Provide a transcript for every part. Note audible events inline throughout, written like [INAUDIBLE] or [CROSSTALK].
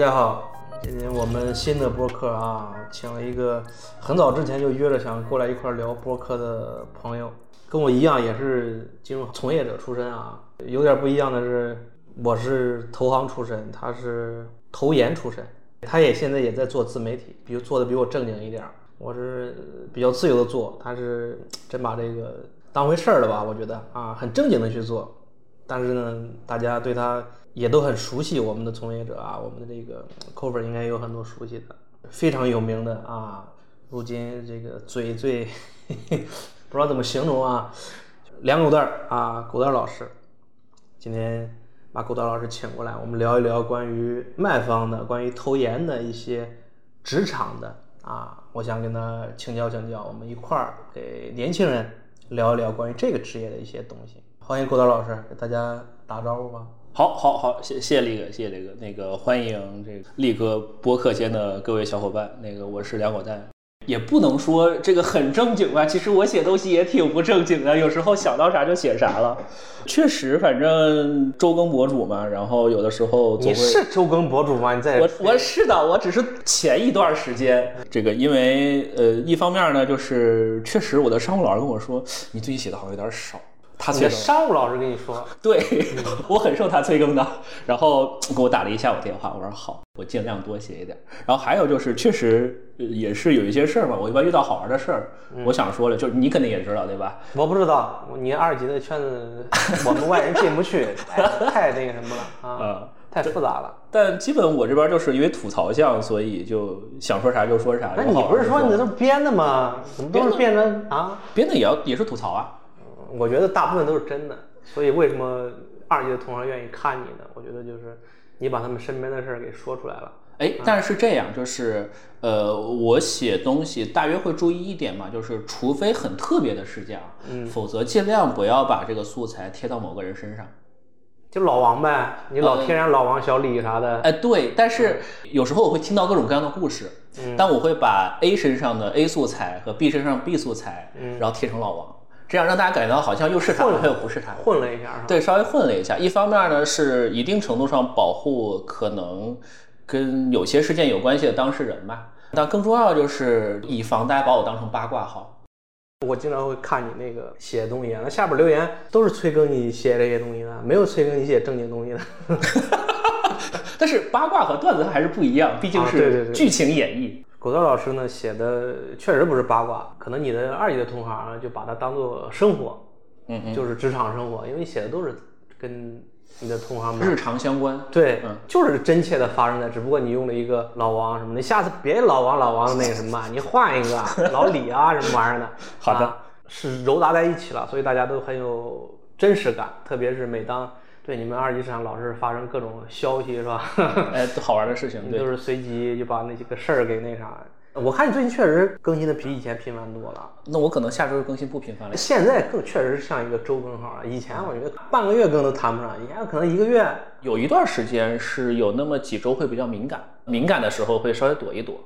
大家好，今天我们新的播客啊，请了一个很早之前就约着想过来一块聊播客的朋友，跟我一样也是金融从业者出身啊。有点不一样的是，我是投行出身，他是投研出身，他也现在也在做自媒体，比如做的比我正经一点。我是比较自由的做，他是真把这个当回事儿了吧？我觉得啊，很正经的去做。但是呢，大家对他也都很熟悉，我们的从业者啊，我们的这个 cover 应该有很多熟悉的，非常有名的啊。如今这个嘴最 [LAUGHS] 不知道怎么形容啊，两狗蛋儿啊，狗蛋老师，今天把狗蛋老师请过来，我们聊一聊关于卖方的、关于投研的一些职场的啊。我想跟他请教请教，我们一块儿给年轻人聊一聊关于这个职业的一些东西。欢迎狗蛋老师给大家打招呼吧。好，好，好，谢谢谢力哥，谢谢力哥。那个欢迎这个力哥播客间的各位小伙伴。那个我是梁果蛋，也不能说这个很正经吧。其实我写东西也挺不正经的，有时候想到啥就写啥了。确实，反正周更博主嘛，然后有的时候你是周更博主吗？你在我我是的，我只是前一段时间这个，因为呃，一方面呢，就是确实我的商务老师跟我说，你最近写的好像有点少。他催商务老师跟你说，[LAUGHS] 对我很受他催更的，然后给我打了一下午电话，我说好，我尽量多写一点。然后还有就是，确实也是有一些事儿嘛，我一般遇到好玩的事儿，我想说了，就是你肯定也知道对吧？我不知道，你二级的圈子，[LAUGHS] 我们外人进不去，太那个什么了啊，[LAUGHS] 太复杂了。但基本我这边就是因为吐槽项，所以就想说啥就说啥。那你不是说你都编的吗？怎么都是编的啊？编的也要也是吐槽啊。我觉得大部分都是真的，所以为什么二级的同行愿意看你呢？我觉得就是你把他们身边的事儿给说出来了。哎，但是这样就是，呃，我写东西大约会注意一点嘛，就是除非很特别的事件啊，嗯，否则尽量不要把这个素材贴到某个人身上。就老王呗，你老贴上老王、小李啥的。哎，对，但是有时候我会听到各种各样的故事，但我会把 A 身上的 A 素材和 B 身上 B 素材，然后贴成老王。这样让大家感觉到好像又是他，了又不是他，混了一下，对，稍微混了一下。一方面呢，是一定程度上保护可能跟有些事件有关系的当事人吧。但更重要就是以防大家把我当成八卦号。我经常会看你那个写东西，那下边留言都是催更你写这些东西的，没有催更你写正经东西的。[LAUGHS] 但是八卦和段子还是不一样，毕竟是剧情演绎。狗蛋老师呢写的确实不是八卦，可能你的二级的同行就把它当做生活，嗯嗯，就是职场生活，因为你写的都是跟你的同行们日常相关，对，就是真切的发生在，只不过你用了一个老王什么的，下次别老王老王的那个什么，你换一个老李啊什么玩意儿的，[LAUGHS] 好的，是揉杂在一起了，所以大家都很有真实感，特别是每当。对你们二级市场老是发生各种消息是吧？[LAUGHS] 哎，好玩的事情，[LAUGHS] 就是随机就把那几个事儿给那啥。我看你最近确实更新的比以前频繁多了。那我可能下周更新不频繁了。现在更确实像一个周更号了。以前我觉得半个月更都谈不上，以前可能一个月。有一段时间是有那么几周会比较敏感，敏感的时候会稍微躲一躲。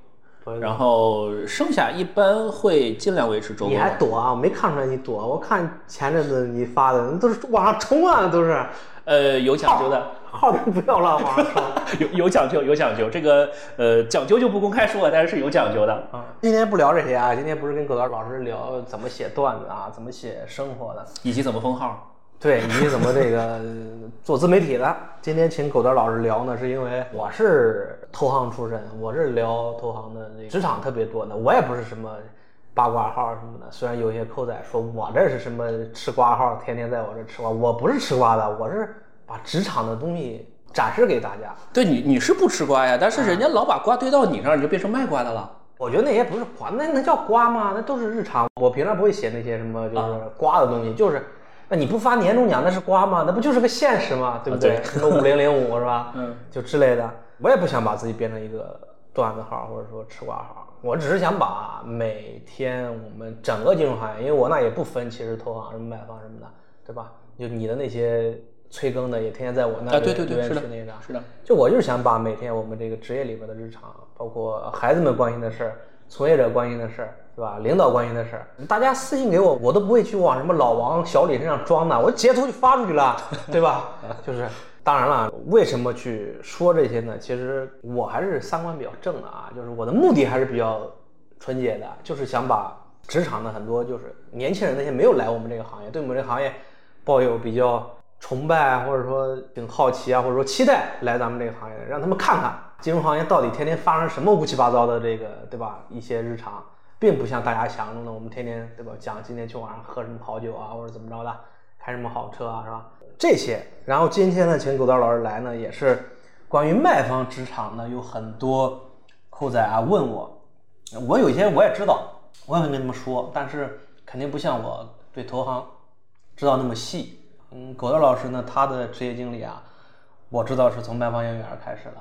然后剩下一般会尽量维持周更。你还躲啊？我没看出来你躲。我看前阵子你发的都是往上冲啊，都是。呃，有讲究的，[LAUGHS] 号都不要了，往上冲。[LAUGHS] 有有讲究，有讲究。这个呃，讲究就不公开说了，但是是有讲究的啊。今天不聊这些啊，今天不是跟葛导老师聊怎么写段子啊，怎么写生活的，以及怎么封号。对，以及怎么这个做自媒体的。今天请狗蛋老师聊呢，是因为我是投行出身，我是聊投行的那职场特别多的。我也不是什么八卦号什么的，虽然有些扣仔说我这是什么吃瓜号，天天在我这吃瓜，我不是吃瓜的，我是把职场的东西展示给大家。对你，你是不吃瓜呀，但是人家老把瓜堆到你那儿，你就变成卖瓜的了。我觉得那些不是瓜，那能叫瓜吗？那都是日常。我平常不会写那些什么就是瓜的东西，就是。那你不发年终奖那是瓜吗？那不就是个现实吗？对不对？什么五零零五是吧？[LAUGHS] 嗯，就之类的。我也不想把自己变成一个段子号或者说吃瓜号，我只是想把每天我们整个金融行业，因为我那也不分，其实投行什么买方什么的，对吧？就你的那些催更的也天天在我那啊，对对对，是的，那个是的。就我就是想把每天我们这个职业里边的日常，包括孩子们关心的事儿，从业者关心的事儿。对吧？领导关心的事儿，大家私信给我，我都不会去往什么老王、小李身上装的，我截图就发出去了，对吧？[LAUGHS] 就是当然了，为什么去说这些呢？其实我还是三观比较正的啊，就是我的目的还是比较纯洁的，就是想把职场的很多就是年轻人那些没有来我们这个行业，对我们这个行业抱有比较崇拜或者说挺好奇啊，或者说期待来咱们这个行业的，让他们看看金融行业到底天天发生什么乌七八糟的这个，对吧？一些日常，并不像大家想象中的，我们天天对吧？讲今天去晚上喝什么好酒啊，或者怎么着的，开什么好车啊，是吧？这些，然后今天呢，请狗蛋老师来呢，也是关于卖方职场呢，有很多酷仔啊问我，我有些我也知道，我也会跟他们说，但是肯定不像我对投行知道那么细。嗯，狗蛋老师呢，他的职业经历啊，我知道是从卖方营业员开始的，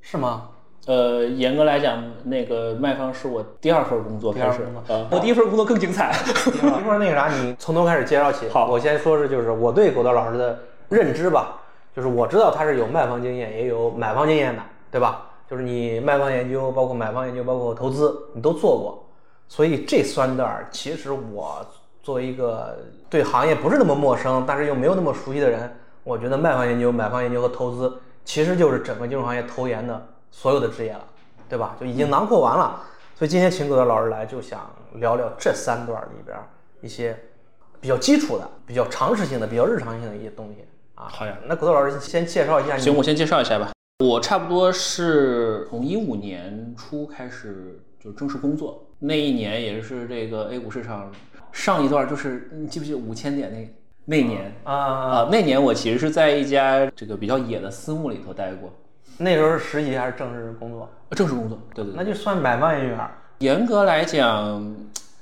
是吗？呃，严格来讲，那个卖方是我第二份工作开始第二份工，作呃，我第一份工作更精彩。一会儿那个啥，你从头开始介绍起。好我先说是就是我对狗蛋老师的认知吧，就是我知道他是有卖方经验，也有买方经验的，对吧？就是你卖方研究，包括买方研究，包括投资，你都做过。所以这三段儿，其实我作为一个对行业不是那么陌生，但是又没有那么熟悉的人，我觉得卖方研究、买方研究和投资，其实就是整个金融行业投研的所有的职业了，对吧？就已经囊括完了。所以今天请狗蛋老师来，就想聊聊这三段里边一些比较基础的、比较常识性的、比较日常性的一些东西啊。好呀，那狗蛋老师先介绍一下你。行，我先介绍一下吧。我差不多是从一五年初开始就正式工作，那一年也是这个 A 股市场上一段就是你记不记得五千点那那年啊、啊？那年我其实是在一家这个比较野的私募里头待过，那时候是实习还是正式工作？正式工作。对对对。那就算百万研究员。严格来讲，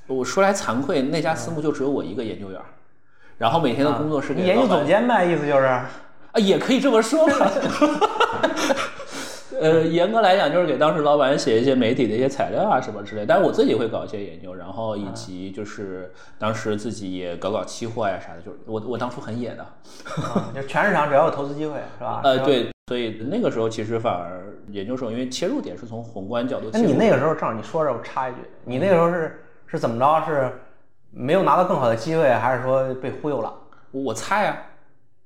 我说来惭愧，那家私募就只有我一个研究员，然后每天的工作是研究总监呗，意思就是。啊，也可以这么说吧。[LAUGHS] 呃，严格来讲，就是给当时老板写一些媒体的一些材料啊什么之类，但是我自己会搞一些研究，然后以及就是当时自己也搞搞期货呀、啥的，就是我我当初很野的，啊，就全市场只要有投资机会，是吧？[LAUGHS] 呃，对，所以那个时候其实反而研究生，因为切入点是从宏观角度。那你那个时候正好你说着，我插一句，你那个时候是是怎么着？是没有拿到更好的机会，还是说被忽悠了？我我菜啊、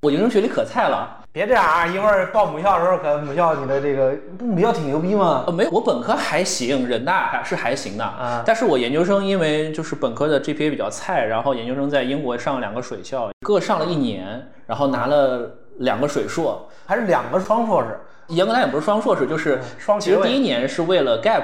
我研究生学历可菜了。别这样啊！一会儿报母校的时候，可母校你的这个不母校挺牛逼吗？呃，没有，我本科还行，人大还是还行的。啊但是我研究生因为就是本科的 GPA 比较菜，然后研究生在英国上了两个水校，各上了一年，然后拿了两个水硕。还是两个双硕士严格来讲不是双硕士，就是双其实第一年是为了 gap。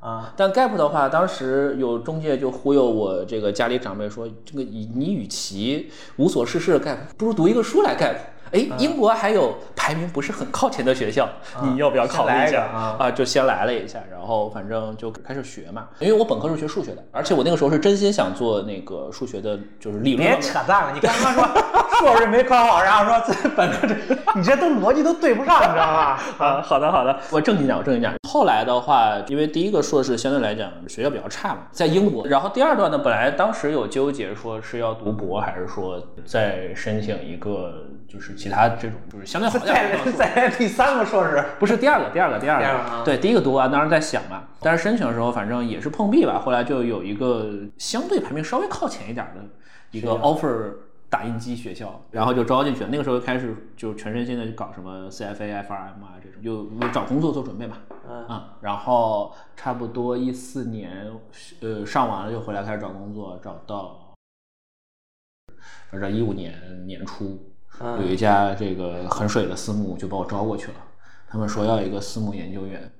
啊？但 gap 的话，当时有中介就忽悠我这个家里长辈说，这个你你与其无所事事的 gap，不如读一个书来 gap。哎，嗯英国还有排名不是很靠前的学校，你要不要考虑一下啊就先来了一下，然后反正就开始学嘛。因为我本科是学数学的，而且我那个时候是真心想做那个数学的，就是理论别。扯淡了！你刚刚说 [LAUGHS] 硕士没考好，然后说这 [LAUGHS] 本科这，你这都逻辑都对不上，你知道吗？[LAUGHS] 啊，好的好的，我正经讲，我正经讲。后来的话，因为第一个硕士相对来讲学校比较差嘛，在英国。然后第二段呢，本来当时有纠结，说是要读博，还是说再申请一个就是其他这种就是相对好点的再再来第三个硕士，不是第二个，第二个，第二个，对，第一个读完当时在想嘛，但是申请的时候反正也是碰壁吧，后来就有一个相对排名稍微靠前一点的一个 offer 打印机学校，然后就招进去了。那个时候开始就全身心的去搞什么 CFA、FRM 啊这种，就为找工作做准备嘛。嗯啊，然后差不多一四年，呃，上完了就回来开始找工作，找到，反正一五年年初，嗯有一家这个很水的私募就把我招过去了，他们说要一个私募研究员。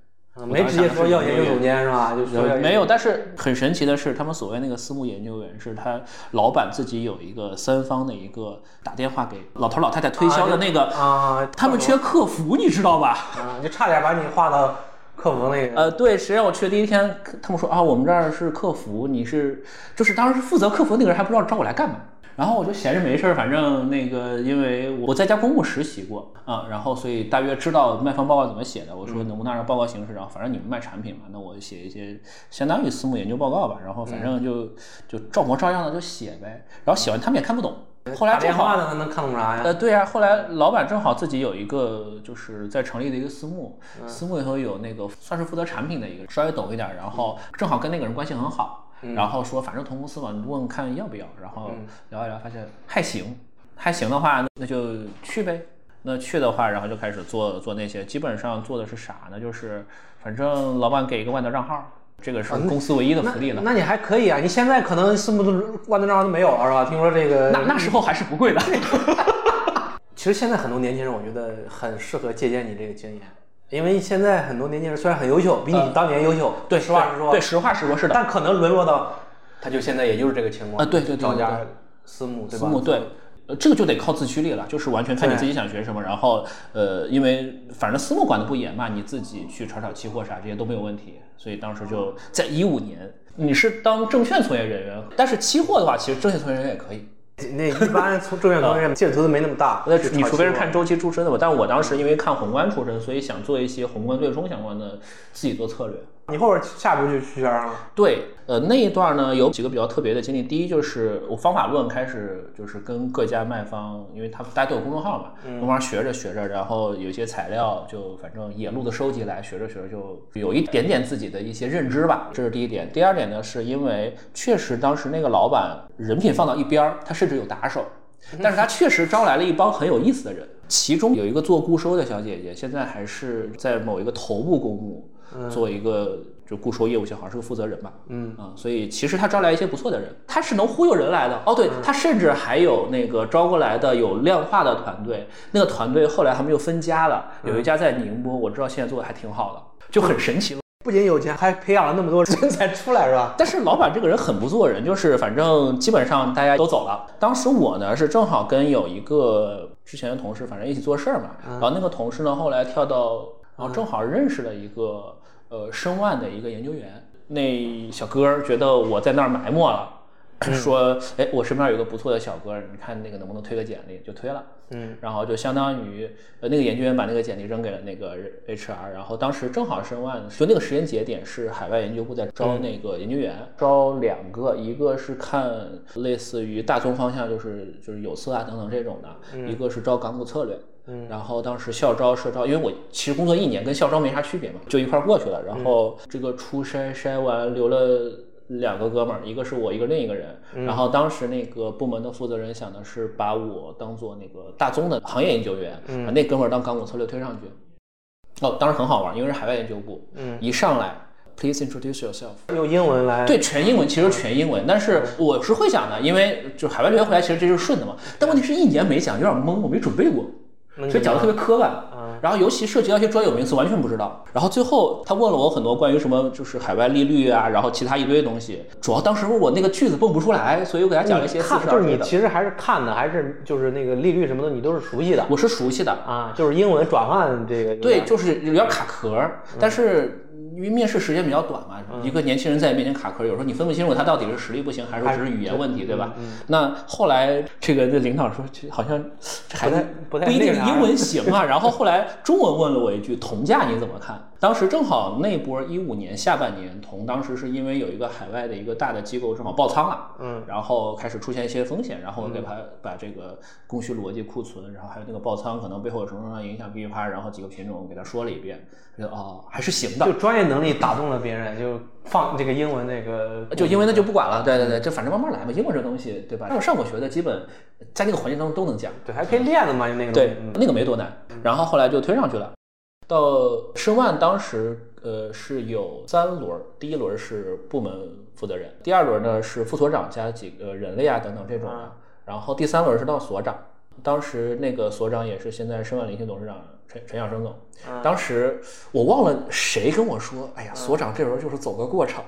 没直接说要研究总监是吧？就说要没有，但是很神奇的是，他们所谓那个私募研究员，是他老板自己有一个三方的一个打电话给老头老太太推销的那个，啊，他们缺客服，你知道吧？啊，就差点把你划到客服那个。呃，对，实际上我去的第一天，他们说啊，我们这儿是客服，你是就是当时负责客服那个人还不知道招我来干嘛。然后我就闲着没事儿，反正那个因为我在家公募实习过啊，然后所以大约知道卖方报告怎么写的。我说能不能按照报告形式，然后反正你们卖产品嘛，那我写一些相当于私募研究报告吧，然后反正就就照模照样的就写呗。然后写完他们也看不懂，后来打正好电话呢，他能看懂啥呀？呃，对呀、后来老板正好自己有一个就是在成立的一个私募，私募里头有那个算是负责产品的一个，稍微懂一点儿，然后正好跟那个人关系很好，然后说反正同公司嘛，你问问看要不要，然后聊一聊，发现还行，还行的话那就去呗。那去的话，然后就开始做做那些，基本上做的是啥呢？就是反正老板给一个万德账号，这个是公司唯一的福利了。那你还可以啊，你现在可能什么都万能账号都没有了是吧？听说这个那那时候还是不贵的。[LAUGHS] 其实现在很多年轻人，我觉得很适合借鉴你这个经验，因为现在很多年轻人虽然很优秀，比你当年优秀，对，实话实说，对，实话实说，是的，但可能沦落到他就现在也就是这个情况啊，对对对，找家私募对吧？私募对，呃，这个就得靠自驱力了，就是完全看你自己想学什么，然后呃，因为反正私募管的不严嘛，你自己去炒炒期货啥这些都没有问题，所以当时就在一五年，你是当证券从业人员，但是期货的话，其实证券从业人员也可以。那一般从证券 [LAUGHS] 投资人员劲头都没那么大，那你除非是看周期出身的吧。但我当时因为看宏观出身，所以想做一些宏观对冲相关的，自己做策略。你后边下一步就去券商了？对，呃，那一段呢有几个比较特别的经历。第一就是我方法论开始就是跟各家卖方，因为他大家都有公众号嘛，慢慢学着学着，然后有一些材料就反正野路子收集来，学着学着就有一点点自己的一些认知吧。这是第一点。第二点呢，是因为确实当时那个老板人品放到一边儿，他甚至有打手，但是他确实招来了一帮很有意思的人，其中有一个做固收的小姐姐，现在还是在某一个头部公募。做一个就固收业务，好像是个负责人吧，嗯啊，所以其实他招来一些不错的人，他是能忽悠人来的。哦，对他甚至还有那个招过来的有量化的团队，那个团队后来他们又分家了，有一家在宁波，我知道现在做的还挺好的，就很神奇。不仅有钱，还培养了那么多人才出来，是吧？但是老板这个人很不做人，就是反正基本上大家都走了。当时我呢是正好跟有一个之前的同事，反正一起做事儿嘛，然后那个同事呢后来跳到，然后正好认识了一个。呃，申万的一个研究员，那小哥觉得我在那儿埋没了，说，哎，我身边有个不错的小哥，你看那个能不能推个简历，就推了，嗯，然后就相当于，呃，那个研究员把那个简历扔给了那个 HR，然后当时正好申万，就那个时间节点是海外研究部在招那个研究员，招两个，一个是看类似于大宗方向，就是就是有色啊等等这种的，一个是招港股策略。嗯，然后当时校招社招，因为我其实工作一年，跟校招没啥区别嘛，就一块过去了。然后这个初筛筛完，留了两个哥们儿，一个是我，一个另一个人。然后当时那个部门的负责人想的是把我当做那个大宗的行业研究员，把那哥们儿当港股策略推上去。哦，当时很好玩，因为是海外研究部，嗯，一上来，Please introduce yourself，用英文来，对，全英文，其实全英文。但是我是会讲的，因为就海外留学回来，其实这就是顺的嘛。但问题是一年没讲，有点懵，我没准备过。所以讲的特别磕巴，然后尤其涉及到一些专有名词，完全不知道。然后最后他问了我很多关于什么，就是海外利率啊，然后其他一堆东西。主要当时我那个句子蹦不出来，所以我给他讲了一些。看就是你其实还是看的，还是就是那个利率什么的，你都是熟悉的。我是熟悉的啊，就是英文转换这个。对，就是有点卡壳，但是。因为面试时间比较短嘛，一个年轻人在你面前卡壳，有时候你分不清楚他到底是实力不行，还是说只是语言问题，对吧？那后来这个这领导说，好像这孩子不一定英文行啊。然后后来中文问了我一句：“铜价你怎么看？”当时正好那波一五年下半年，铜当时是因为有一个海外的一个大的机构正好爆仓了，嗯，然后开始出现一些风险，然后我给他把这个供需逻辑、库存，然后还有那个爆仓可能背后有什么什么影响，噼里啪，然后几个品种给他说了一遍，觉得哦还是行的，就专业能力打动了别人，就放这个英文那个，就英文那就不管了，对对对，就反正慢慢来嘛，英文这东西对吧？我上过学的，基本在那个环境当中都能讲，对，还可以练的嘛，那个对，那个没多难，然后后来就推上去了。到申万当时，呃，是有三轮，第一轮是部门负责人，第二轮呢是副所长加几个人类啊等等这种的，然后第三轮是到所长。当时那个所长也是现在申万领先董事长陈陈晓生总。当时我忘了谁跟我说，哎呀，所长这轮就是走个过场，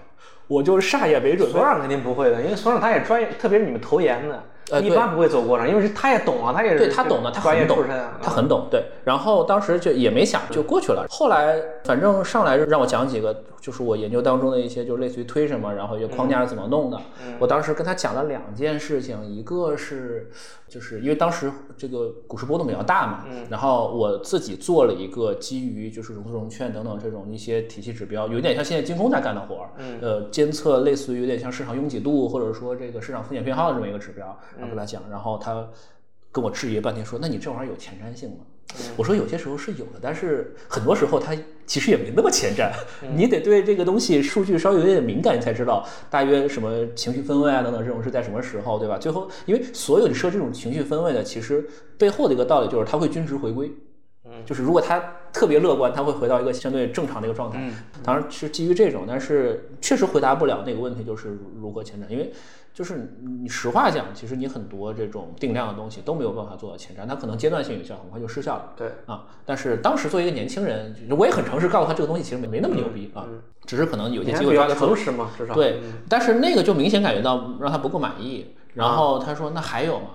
我就啥也没准备。所长肯定不会的，因为所长他也专业，特别是你们投研的。呃，一般不会走过场，因为是他也懂啊，他也是对他懂的，他很懂，他很懂。对，然后当时就也没想，就过去了。后来反正上来让我讲几个，就是我研究当中的一些，就类似于推什么，然后一些框架是怎么弄的。我当时跟他讲了两件事情，一个是就是因为当时这个股市波动比较大嘛，然后我自己做了一个基于就是融资融券等等这种一些体系指标，有点像现在京东在干的活儿，呃，监测类似于有点像市场拥挤度或者说这个市场风险偏好的这么一个指标。然后跟他讲，然后他跟我质疑半天，说：“那你这玩意儿有前瞻性吗？”我说有些时候是有的，但是很多时候它其实也没那么前瞻，你得对这个东西数据稍微有点敏感，你才知道大约什么情绪分位啊等等这种是在什么时候，对吧？最后，因为所有你设这种情绪分位的，其实背后的一个道理就是它会均值回归。就是如果他特别乐观，他会回到一个相对正常的一个状态。当然是基于这种，但是确实回答不了那个问题，就是如何前瞻，因为。就是你实话讲，其实你很多这种定量的东西都没有办法做到前瞻，它可能阶段性有效，很快就失效了。对啊，但是当时作为一个年轻人，我也很诚实告诉他这个东西其实没没那么牛逼啊，只是可能有些机会抓的诚实嘛，至少对。但是那个就明显感觉到让他不够满意，然后他说那还有吗？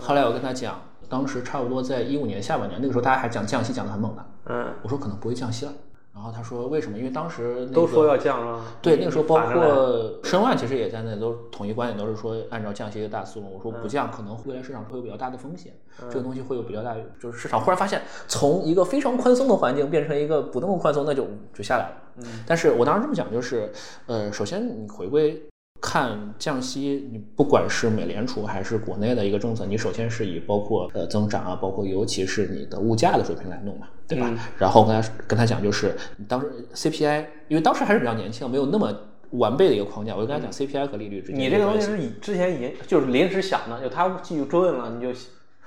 后来我跟他讲，当时差不多在一五年下半年，那个时候大家还讲降息讲的很猛的，嗯，我说可能不会降息了。然后他说为什么？因为当时都说要降了。对，那个时候包括申万其实也在那，都统一观点都是说按照降息的大思路。我说不降，可能未来市场会有比较大的风险，这个东西会有比较大，就是市场忽然发现从一个非常宽松的环境变成一个不那么宽松，那就就下来了。嗯，但是我当时这么讲就是，呃，首先你回归。看降息，你不管是美联储还是国内的一个政策，你首先是以包括呃增长啊，包括尤其是你的物价的水平来弄嘛，对吧？然后跟他跟他讲，就是你当时 CPI，因为当时还是比较年轻，没有那么完备的一个框架，我就跟他讲 CPI 和利率之间。你这个东西是以之前已经就是临时想的，就他继续追问了，你就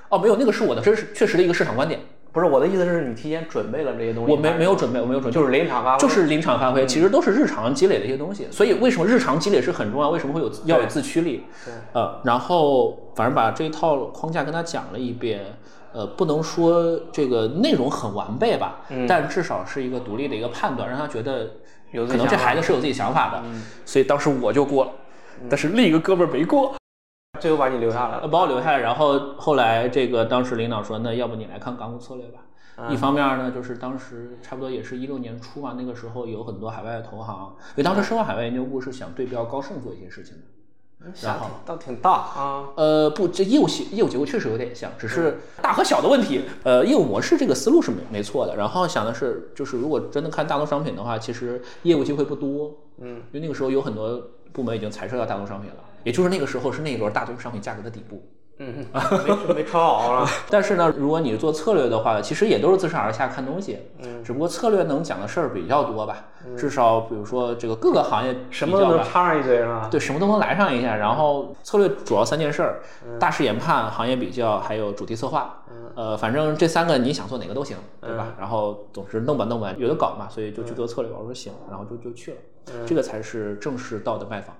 哦没有，那个是我的真实确实的一个市场观点。不是我的意思，是你提前准备了这些东西。我没没有准备，我没有准备，就是临场发挥，就是临场发挥，其实都是日常积累的一些东西。所以为什么日常积累是很重要？为什么会有要有自驱力？对，呃，然后反正把这一套框架跟他讲了一遍，呃，不能说这个内容很完备吧，但至少是一个独立的一个判断，让他觉得可能这孩子是有自己想法的。所以当时我就过了，但是另一个哥们儿没过。最后把你留下来了，把我留下来，然后后来这个当时领导说，那要不你来看港股策略吧。一方面呢，就是当时差不多也是一六年初嘛，那个时候有很多海外的投行，因为当时申万海外研究部是想对标高盛做一些事情的，然后倒挺大啊。呃，不，这业务业务结构确实有点像，只是大和小的问题。呃，业务模式这个思路是没没错的。然后想的是，就是如果真的看大宗商品的话，其实业务机会不多。嗯，因为那个时候有很多部门已经裁撤掉大宗商品了。也就是那个时候是那一轮大宗商品价格的底部，嗯，没没超好了。[LAUGHS] 但是呢，如果你做策略的话，其实也都是自上而下看东西，嗯，只不过策略能讲的事儿比较多吧。至少比如说这个各个行业什么都能插上一嘴是吧？对，什么都能来上一下。然后策略主要三件事儿：大势研判、行业比较，还有主题策划。呃，反正这三个你想做哪个都行，对吧？然后总之弄吧弄吧，有的搞嘛，所以就去做策略。我说行，然后就就去了。这个才是正式到的拜访。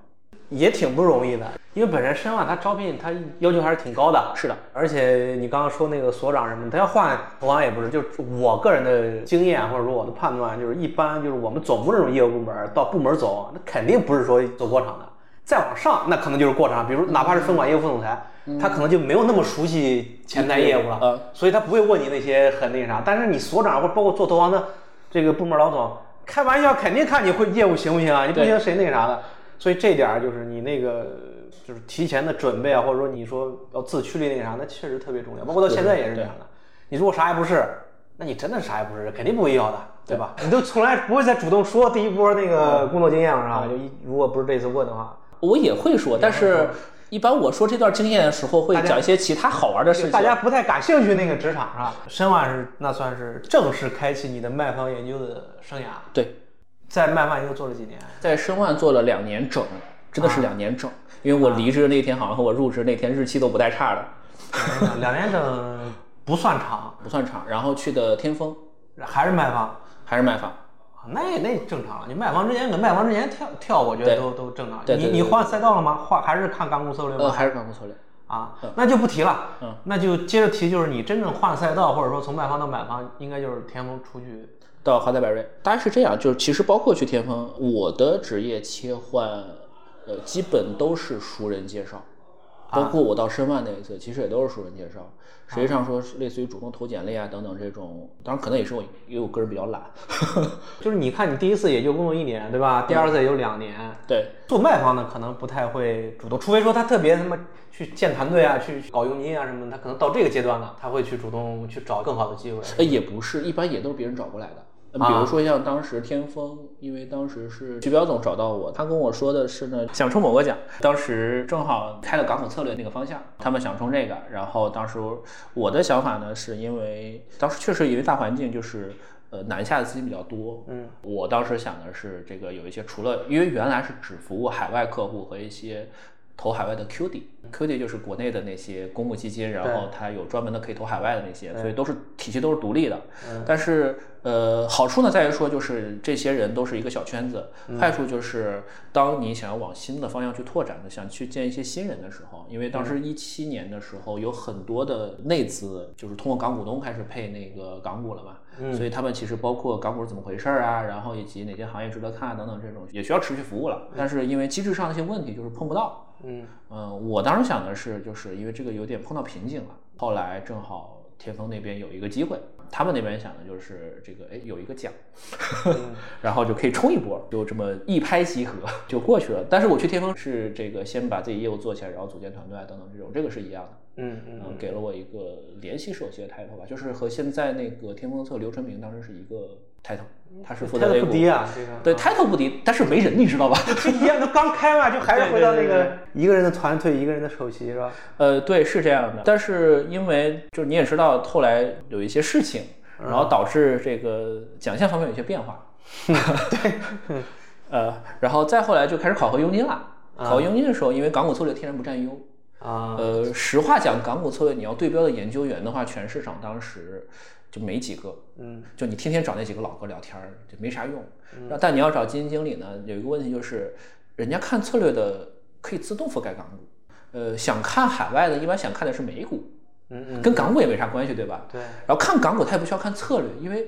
也挺不容易的，因为本身申万他招聘他要求还是挺高的。是的，而且你刚刚说那个所长什么，他要换投行也不是。就是我个人的经验或者说我的判断，就是一般就是我们总部这种业务部门到部门走，那肯定不是说走过场的。再往上，那可能就是过场。比如哪怕是分管业务副总裁，他可能就没有那么熟悉前台业务了，所以他不会问你那些很那啥。但是你所长或包括做投行的这个部门老总，开玩笑肯定看你会业务行不行啊？你不行谁那啥的。所以这点儿就是你那个就是提前的准备啊，或者说你说要自驱力那个啥，那确实特别重要。包括到现在也是这样的。你如果啥也不是，那你真的啥也不是，肯定不会要的，对吧？你都从来不会再主动说第一波那个工作经验了，是吧？就一如果不是这次问的话，我也会说，但是一般我说这段经验的时候会讲一些其他好玩的事情。大家不太感兴趣那个职场是吧？申万是那算是正式开启你的卖方研究的生涯。对。在卖方又做了几年，在申万做了两年整，真的是两年整。因为我离职那天好像和我入职那天日期都不带差的。两年整 [LAUGHS] 不算长，不算长。然后去的天风，还是卖方，还是卖方。那那正常了。你卖方之前跟卖方之前跳跳，我觉得都都正常。你你换赛道了吗？换还是看港股策略吗？呃，还是港股策略。啊，那就不提了。嗯，那就接着提，就是你真正换赛道，或者说从卖方到买方，应该就是天风出去。到华泰柏瑞，大概是这样，就是其实包括去天风，我的职业切换，呃，基本都是熟人介绍，包括我到申万那一次，其实也都是熟人介绍。实际上说是类似于主动投简历啊等等这种，当然可能也是我因为我个人比较懒，[LAUGHS] 就是你看你第一次也就工作一年对吧？第二次也就两年。对，做卖方的可能不太会主动，除非说他特别他妈去建团队啊，去搞佣金啊什么的，他可能到这个阶段了，他会去主动去找更好的机会。呃，也不是，一般也都是别人找过来的。比如说像当时天风，因为当时是徐彪总找到我，他跟我说的是呢，想冲某个奖，当时正好开了港口策略那个方向，他们想冲这个，然后当时我的想法呢，是因为当时确实因为大环境就是呃南下的资金比较多，嗯，我当时想的是这个有一些除了因为原来是只服务海外客户和一些。投海外的 QD，QD 就是国内的那些公募基金，然后它有专门的可以投海外的那些，所以都是体系都是独立的。但是呃，好处呢在于说，就是这些人都是一个小圈子；坏处就是当你想要往新的方向去拓展的，想去见一些新人的时候，因为当时一七年的时候有很多的内资，就是通过港股东开始配那个港股了嘛。所以他们其实包括港股是怎么回事儿啊，然后以及哪些行业值得看啊等等这种，也需要持续服务了。但是因为机制上的一些问题，就是碰不到。嗯嗯，我当时想的是，就是因为这个有点碰到瓶颈了。后来正好天风那边有一个机会，他们那边想的就是这个，哎，有一个奖，[LAUGHS] 然后就可以冲一波，就这么一拍即合就过去了。但是我去天风是这个先把自己业务做起来，然后组建团队啊等等这种，这个是一样的。嗯嗯，给了我一个联系首席的 title 吧，就是和现在那个天风策刘春明当时是一个 title，他是负责 title 不低啊，这个对 title 不低，但是没人，你知道吧？[LAUGHS] 一样，都刚开嘛，就还是回到那个一个人的团队，一个人的首席是吧？呃，对，是这样的。但是因为就是你也知道，后来有一些事情，然后导致这个奖项方面有一些变化。[LAUGHS] 对，[LAUGHS] 呃，然后再后来就开始考核佣金了。考核佣金的时候，因为港股策略天然不占优。啊，呃，实话讲，港股策略你要对标的研究员的话，全市场当时就没几个，嗯，就你天天找那几个老哥聊天儿，就没啥用。但你要找基金经理呢，有一个问题就是，人家看策略的可以自动覆盖港股，呃，想看海外的，一般想看的是美股，嗯嗯，跟港股也没啥关系，对吧？对。然后看港股，他也不需要看策略，因为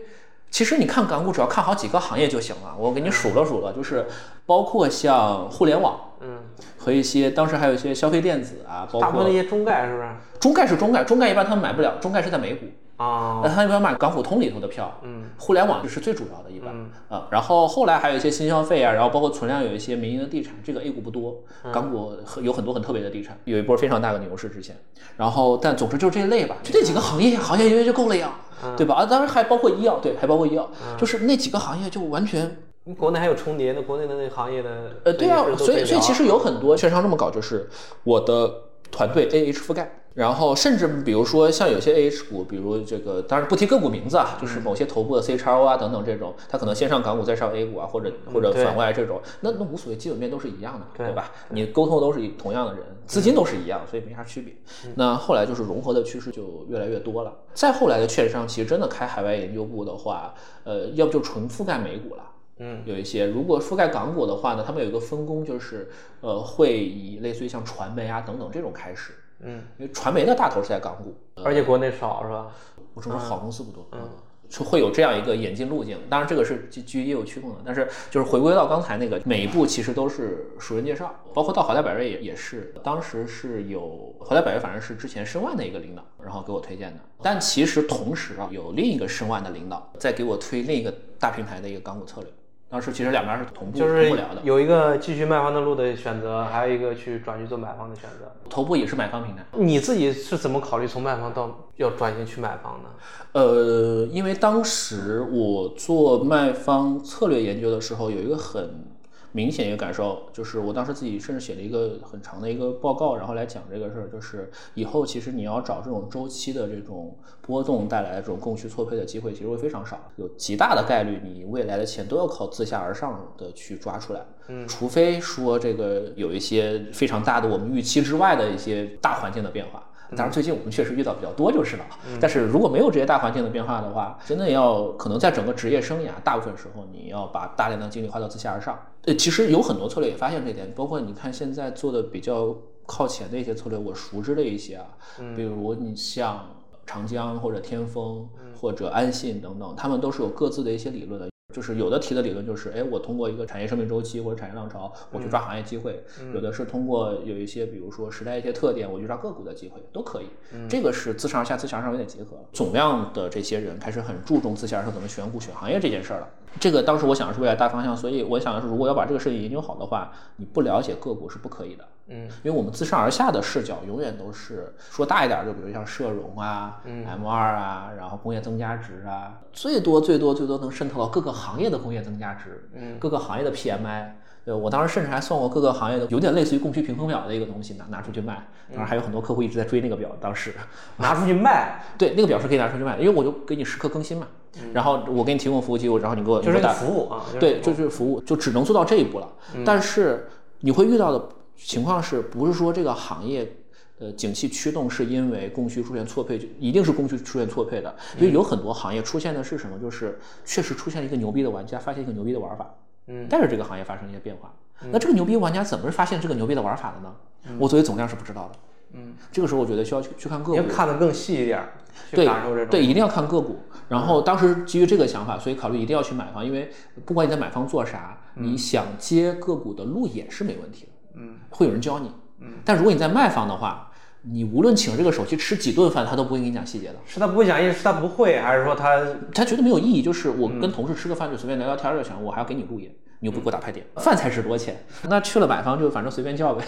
其实你看港股，只要看好几个行业就行了。我给你数了数了，就是包括像互联网。嗯，和一些当时还有一些消费电子啊，包括大部分那些中概是不是？中概是中概，中概一般他们买不了，中概是在美股啊，那他一般买港股通里头的票。嗯，互联网就是最主要的一般啊，然后后来还有一些新消费啊，然后包括存量有一些民营的地产，这个 A 股不多，港股有很多很特别的地产，有一波非常大的牛市之前。然后但总之就是这一类吧，就这几个行业，行业因为就够了呀，对吧？啊，当然还包括医药，对，还包括医药，就是那几个行业就完全。你国内还有重叠，的国内的那个行业的，呃，对啊，所以所以其实有很多券商这么搞，就是我的团队 A H 覆盖，然后甚至比如说像有些 A H 股，比如这个，当然不提个股名字啊，就是某些头部的 C H O 啊等等这种，它可能先上港股再上 A 股啊，或者或者反过来这种，那那无所谓，基本面都是一样的，对吧？你沟通都是同样的人，资金都是一样，所以没啥区别。那后来就是融合的趋势就越来越多了，再后来的券商其实真的开海外研究部的话，呃，要不就纯覆盖美股了。嗯，有一些如果覆盖港股的话呢，他们有一个分工，就是呃，会以类似于像传媒啊等等这种开始。嗯，因为传媒的大头是在港股，而且国内少是吧？我说好公司不多。嗯，就会有这样一个演进路径。当然这个是基基于业务驱动的，但是就是回归到刚才那个，每一步其实都是熟人介绍，包括到华泰百瑞也也是，当时是有华泰百瑞，反正是之前申万的一个领导，然后给我推荐的。但其实同时啊，有另一个申万的领导在给我推另一个大平台的一个港股策略。当时其实两边是同步同步聊的，有一个继续卖方的路的选择，还有一个去转去做买方的选择。头部也是买方平台，你自己是怎么考虑从卖方到要转型去买方呢？呃，因为当时我做卖方策略研究的时候，有一个很。明显一个感受就是，我当时自己甚至写了一个很长的一个报告，然后来讲这个事儿，就是以后其实你要找这种周期的这种波动带来的这种供需错配的机会，其实会非常少，有极大的概率你未来的钱都要靠自下而上的去抓出来，嗯，除非说这个有一些非常大的我们预期之外的一些大环境的变化。当然，最近我们确实遇到比较多就是了。但是如果没有这些大环境的变化的话，真的要可能在整个职业生涯大部分时候，你要把大量的精力花到自下而上。呃，其实有很多策略也发现这点，包括你看现在做的比较靠前的一些策略，我熟知的一些啊，比如你像长江或者天风或者安信等等，他们都是有各自的一些理论的。就是有的提的理论就是，哎，我通过一个产业生命周期或者产业浪潮，我去抓行业机会；有的是通过有一些，比如说时代一些特点，我去抓个股的机会，都可以。这个是自上而下、自下而上有点结合。总量的这些人开始很注重自下而上怎么选股、选行业这件事儿了。这个当时我想的是未来大方向，所以我想的是，如果要把这个事情研究好的话，你不了解个股是不可以的。嗯，因为我们自上而下的视角永远都是说大一点，就比如像社融啊、M 二啊，然后工业增加值啊，最多最多最多能渗透到各个行业的工业增加值，嗯，各个行业的 PMI。对，我当时甚至还算过各个行业的，有点类似于供需平衡表的一个东西，拿拿出去卖。当然还有很多客户一直在追那个表，当时拿出去卖，对，那个表是可以拿出去卖的，因为我就给你时刻更新嘛。然后我给你提供服务器，然后你给我就是服务啊，对，就是服务，就只能做到这一步了。但是你会遇到的情况是不是说这个行业？呃，景气驱动是因为供需出现错配，就一定是供需出现错配的。因为有很多行业出现的是什么？就是确实出现了一个牛逼的玩家，发现一个牛逼的玩法，嗯，带着这个行业发生一些变化。那这个牛逼玩家怎么是发现这个牛逼的玩法的呢？我作为总量是不知道的。嗯，这个时候我觉得需要去去看个股看得更细一点儿，对。对，一定要看个股。然后当时基于这个想法，所以考虑一定要去买房，因为不管你在买方做啥，你想接个股的路也是没问题的，嗯，会有人教你。嗯，但如果你在卖方的话，你无论请这个手去吃几顿饭，他都不会给你讲细节的。是他不会讲义，是他不会，还是说他他觉得没有意义，就是我跟同事吃个饭就随便聊聊天就行，我还要给你路演，你又不给我打牌点，饭才值多钱。[LAUGHS] 那去了买方就反正随便叫呗。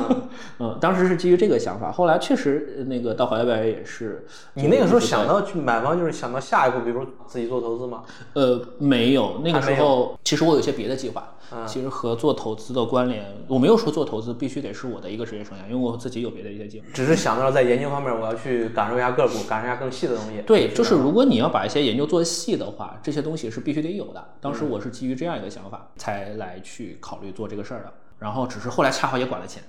[LAUGHS] 嗯，当时是基于这个想法，后来确实呃那个到华为也是。你那个时候想到去买房，就是想到下一步，比如说自己做投资吗？呃，没有，那个时候其实我有些别的计划，嗯其实和做投资的关联，我没有说做投资必须得是我的一个职业生涯，因为我自己有别的一些计划。只是想到在研究方面，我要去感受一下个股，感受一下更细的东西。对，就是如果你要把一些研究做细的话，这些东西是必须得有的。当时嗯我是基于这样一个想法才来去考虑做这个事儿的，然后只是后来恰好也管了钱。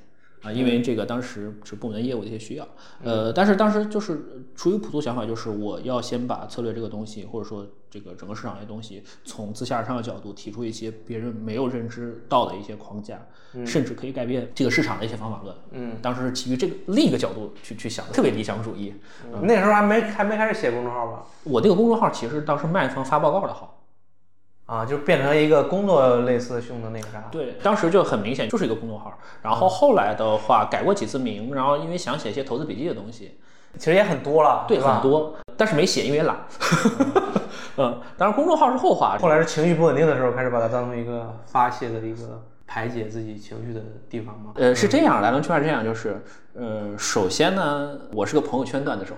啊，因为这个当时是部门业务的一些需要，呃，但是当时就是呃出于朴素想法，就是我要先把策略这个东西，或者说这个整个市场的东西，从自下而上的角度提出一些别人没有认知到的一些框架，甚至可以改变这个市场的一些方法论。嗯，当时是基于这个另一个角度去去想的，特别理想主义。那时候还没还没开始写公众号吧？我那个公众号其实当时卖方发报告的号，啊，就变成一个工作类似用的那个啥。对，当时就很明显就是一个公众号。然后后来的话改过几次名，然后因为想写一些投资笔记的东西，其实也很多了，对，很。多，但是没写，因为懒。[LAUGHS] 嗯，当然公众号是后话。后来是情绪不稳定的时候，开始把它当成一个发泄的一个排解自己情绪的地方嘛。呃，是这样，来龙去脉是这样，就是，呃，首先呢，我是个朋友圈段子手，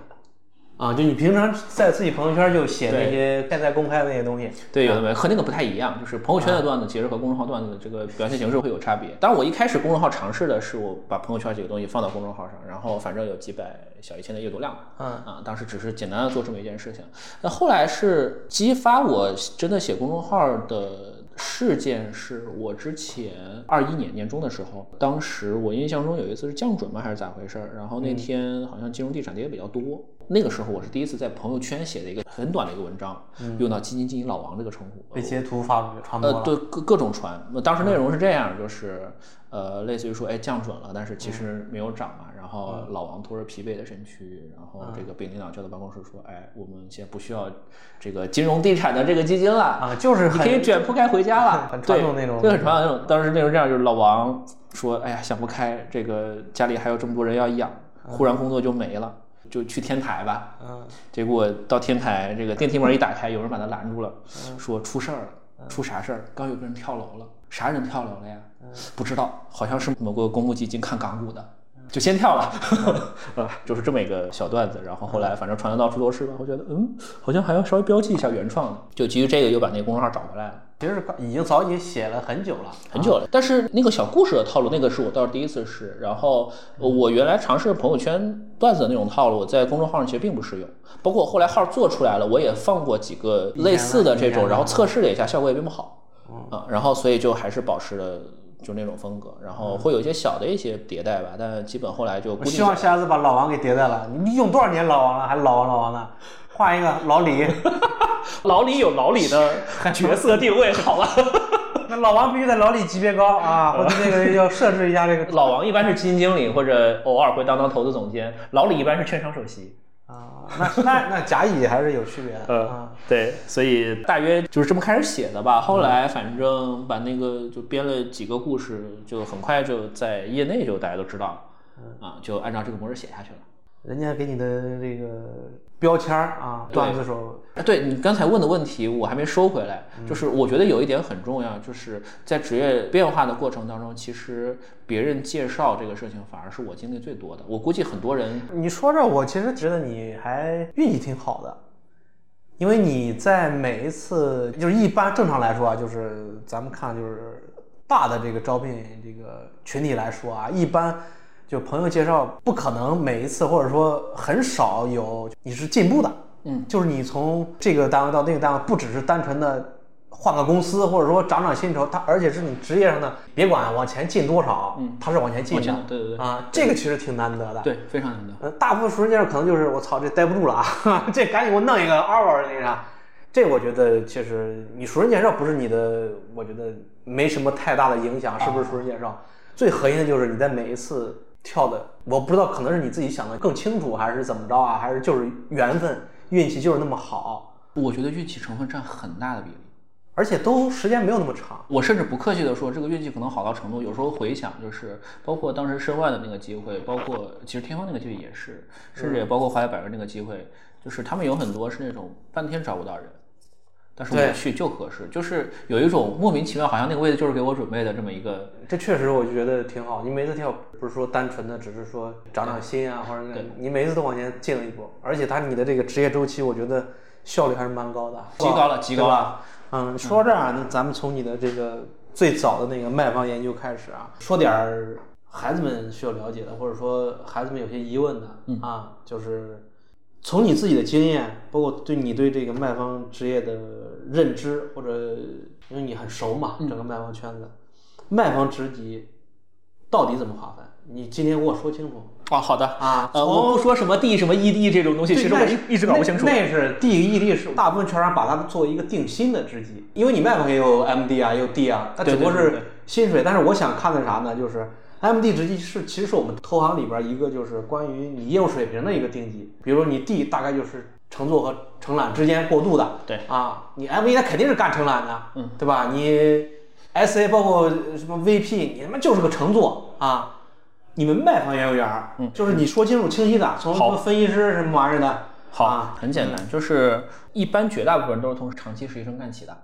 啊，就你平常在自己朋友圈就写那些现在公开的那些东西，对，有的没，和那个不太一样，就是朋友圈的段子其实和公众号段子的这个表现形式会有差别。当然，我一开始公众号尝试的是我把朋友圈几个东西放到公众号上，然后反正有几百小一千的阅读量吧。嗯啊，当时只是简单的做这么一件事情。那后来是激发我真的写公众号的事件，是我之前二一年年中的时候，当时我印象中有一次是降准吗还是咋回事儿？然后那天好像金融地产跌的比较多，那个时候我是第一次在朋友圈写的一个很短的一个文章，用到基金经理老王这个称呼。被截图发出去传播呃，了。对，各各种传。那当时内容是这样，就是呃，类似于说，哎，降准了，但是其实没有涨嘛。然后老王拖着疲惫的身躯，然后这个被领导叫到办公室说，哎，我们现在不需要这个金融地产的这个基金了，啊，就是你可以卷铺盖回家了。很传统那种对，很传统那种。当时内容这样，就是老王说，哎呀，想不开，这个家里还有这么多人要养，忽然工作就没了。就去天台吧，嗯。结果到天台，这个电梯门一打开，有人把他拦住了，嗯。说出事儿了，出啥事儿？刚有个人跳楼了，啥人跳楼了呀？嗯。不知道，好像是某个公募基金看港股的，就先跳了，[LAUGHS] 啊，就是这么一个小段子。然后后来反正传的到处都是吧，我觉得嗯，好像还要稍微标记一下原创的，就基于这个又把那个公众号找回来了。其实已经早已经写了很久了，很久了。但是那个小故事的套路，那个是我倒是第一次试。然后呃我原来尝试朋友圈段子的那种套路，在公众号上其实并不适用。包括我后来号做出来了，我也放过几个类似的这种，然后测试了一下，效果也并不好。啊，然后所以就还是保持了就那种风格，然后会有一些小的一些迭代吧，但基本后来就固我希望下次把老王给迭代了。你用多少年老王了，还老王老王呢？换一个老李，[LAUGHS] 老李有老李的角色定位，好吧？[LAUGHS] 那老王必须在老李级别高啊，[LAUGHS] 或者这个要设置一下这个老王一般是基金经理，或者偶尔会当当投资总监，老李一般是券商首席。啊，[LAUGHS] 那那那甲乙还是有区别的呃啊。，对，所以大约就是这么开始写的吧。后来反正把那个就编了几个故事，就很快就在业内就大家都知道了，啊，就按照这个模式写下去了。人家给你的这个标签儿啊，段子手，啊，对你刚才问的问题，我还没收回来。嗯就是我觉得有一点很重要，就是在职业变化的过程当中，其实别人介绍这个事情，反而是我经历最多的。我估计很多人你说这，我其实觉得你还运气挺好的，因为你在每一次就是一般正常来说啊，就是咱们看就是大的这个招聘这个群体来说啊，一般就朋友介绍不可能每一次或者说很少有你是进步的，嗯，就是你从这个单位到那个单位，不只是单纯的。换个公司，或者说涨涨薪酬，它而且是你职业上的，别管往前进多少，嗯，它是往前进的，对对对啊，这个其实挺难得的，对非常难得。呃，大部分熟人介绍可能就是我操，这待不住了啊，[LAUGHS] 这赶紧给我弄一个 hour 那啥。这我觉得其实你熟人介绍不是你的，我觉得没什么太大的影响，是不是熟人介绍？最核心的就是你在每一次跳的，我不知道可能是你自己想的更清楚，还是怎么着啊，还是就是缘分、运气就是那么好，我觉得运气成分占很大的比例。而且都时间没有那么长。我甚至不客气的说，这个运气可能好到程度，有时候回想就是，包括当时申万的那个机会，包括其实天方那个机会也是，甚至也包括华莱百人那个机会，就是他们有很多是那种半天找不到人，但是我去就合适，就是有一种莫名其妙，好像那个位置就是给我准备的这么一个，这确实我就觉得挺好。你每次跳不是说单纯的只是说长长心啊，或者你每次都往前进了一步，而且他你的这个职业周期，我觉得效率还是蛮高的，极高了极高了？嗯，说到这儿啊，那咱们从你的这个最早的那个卖方研究开始啊，说点儿孩子们需要了解的，或者说孩子们有些疑问的、嗯啊，就是从你自己的经验，包括对你对这个卖方职业的认知，或者因为你很熟嘛，嗯整个卖方圈子，卖方职级到底怎么划分？你今天给我说清楚啊，好的，啊。呃，我不说什么 D 什么 ED 这种东西，其实我一一直搞不清楚。那那是 D 与 ED 是大部分券商把它作为一个定薪的职级，因为你卖方也有 MD 啊，也有 D 啊，它只不过是薪水。但是我想看的啥呢？就是 MD 职级是其实是我们投行里边一个就是关于你业务水平的一个定级。比如说你 D 大概就是乘坐和承揽之间过渡的，对啊，你 MD 那肯定是干承揽的，嗯，对吧？你 SA 包括什么 VP，你他妈就是个乘坐啊。你们卖方研究员儿，嗯就是你说清楚清晰的，从什么分析师什么玩意儿的，好，啊很简单，就是一般绝大部分人都是从长期实习生干起的。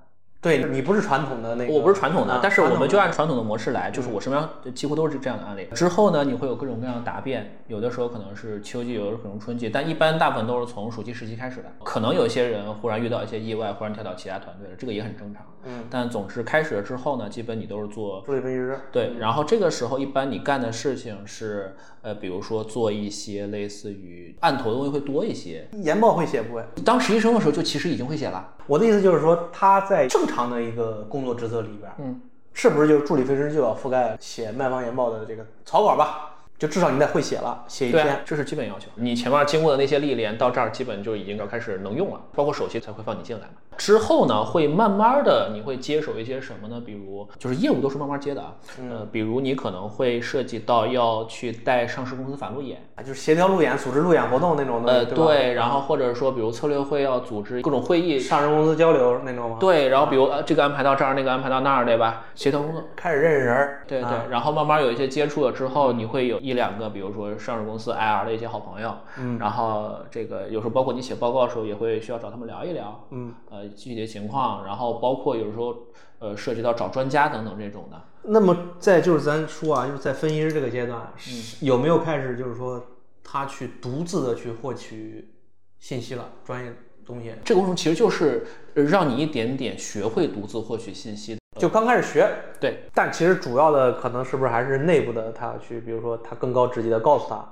对你不是传统的那个，我不是传统的啊，但是我们就按传统的模式来，就是我身边几乎都是这样的案例。之后呢，你会有各种各样的答辩，有的时候可能是秋季，有的时候可能春季，但一般大部分都是从暑期实习开始的。可能有些人忽然遇到一些意外，忽然跳到其他团队了，这个也很正常。嗯，但总之开始了之后呢，基本你都是做助理分析师，对，然后这个时候一般你干的事情是，呃，比如说做一些类似于案头的东西会多一些。研报会写不会？当实习生的时候就其实已经会写了，我的意思就是说，他在正常的一个工作职责里边，嗯，是不是就是助理分析师就要覆盖写卖方研报的这个草稿吧？就至少你得会写了，写一篇。，这是基本要求。你前面经过的那些历练，到这儿基本就已经要开始能用了，包括首席才会放你进来嘛。之后呢，会慢慢的你会接手一些什么呢？比如就是业务都是慢慢接的啊，呃，比如你可能会涉及到要去带上市公司反路演，啊，就是协调路演、组织路演活动那种的，呃，对然后或者说比如策略会要组织各种会议，上市公司交流那种吗？，对，然后比如呃这个安排到这儿，那个安排到那儿，对吧？协调工作。开始认识人儿，对对，啊然后慢慢有一些接触了之后，你会有一两个，比如说上市公司 IR 的一些好朋友，嗯。然后这个有时候包括你写报告的时候，也会需要找他们聊一聊，嗯，呃，具体的情况，然后包括有时候呃涉及到找专家等等这种的，那么再就是咱说啊，就是在分析师这个阶段，嗯。是有没有开始就是说他去独自的去获取信息了，专业东西？这个过程其实就是呃让你一点点学会独自获取信息的，就刚开始学，对，但其实主要的可能是不是还是内部的，他要去，比如说他更高职级的告诉他，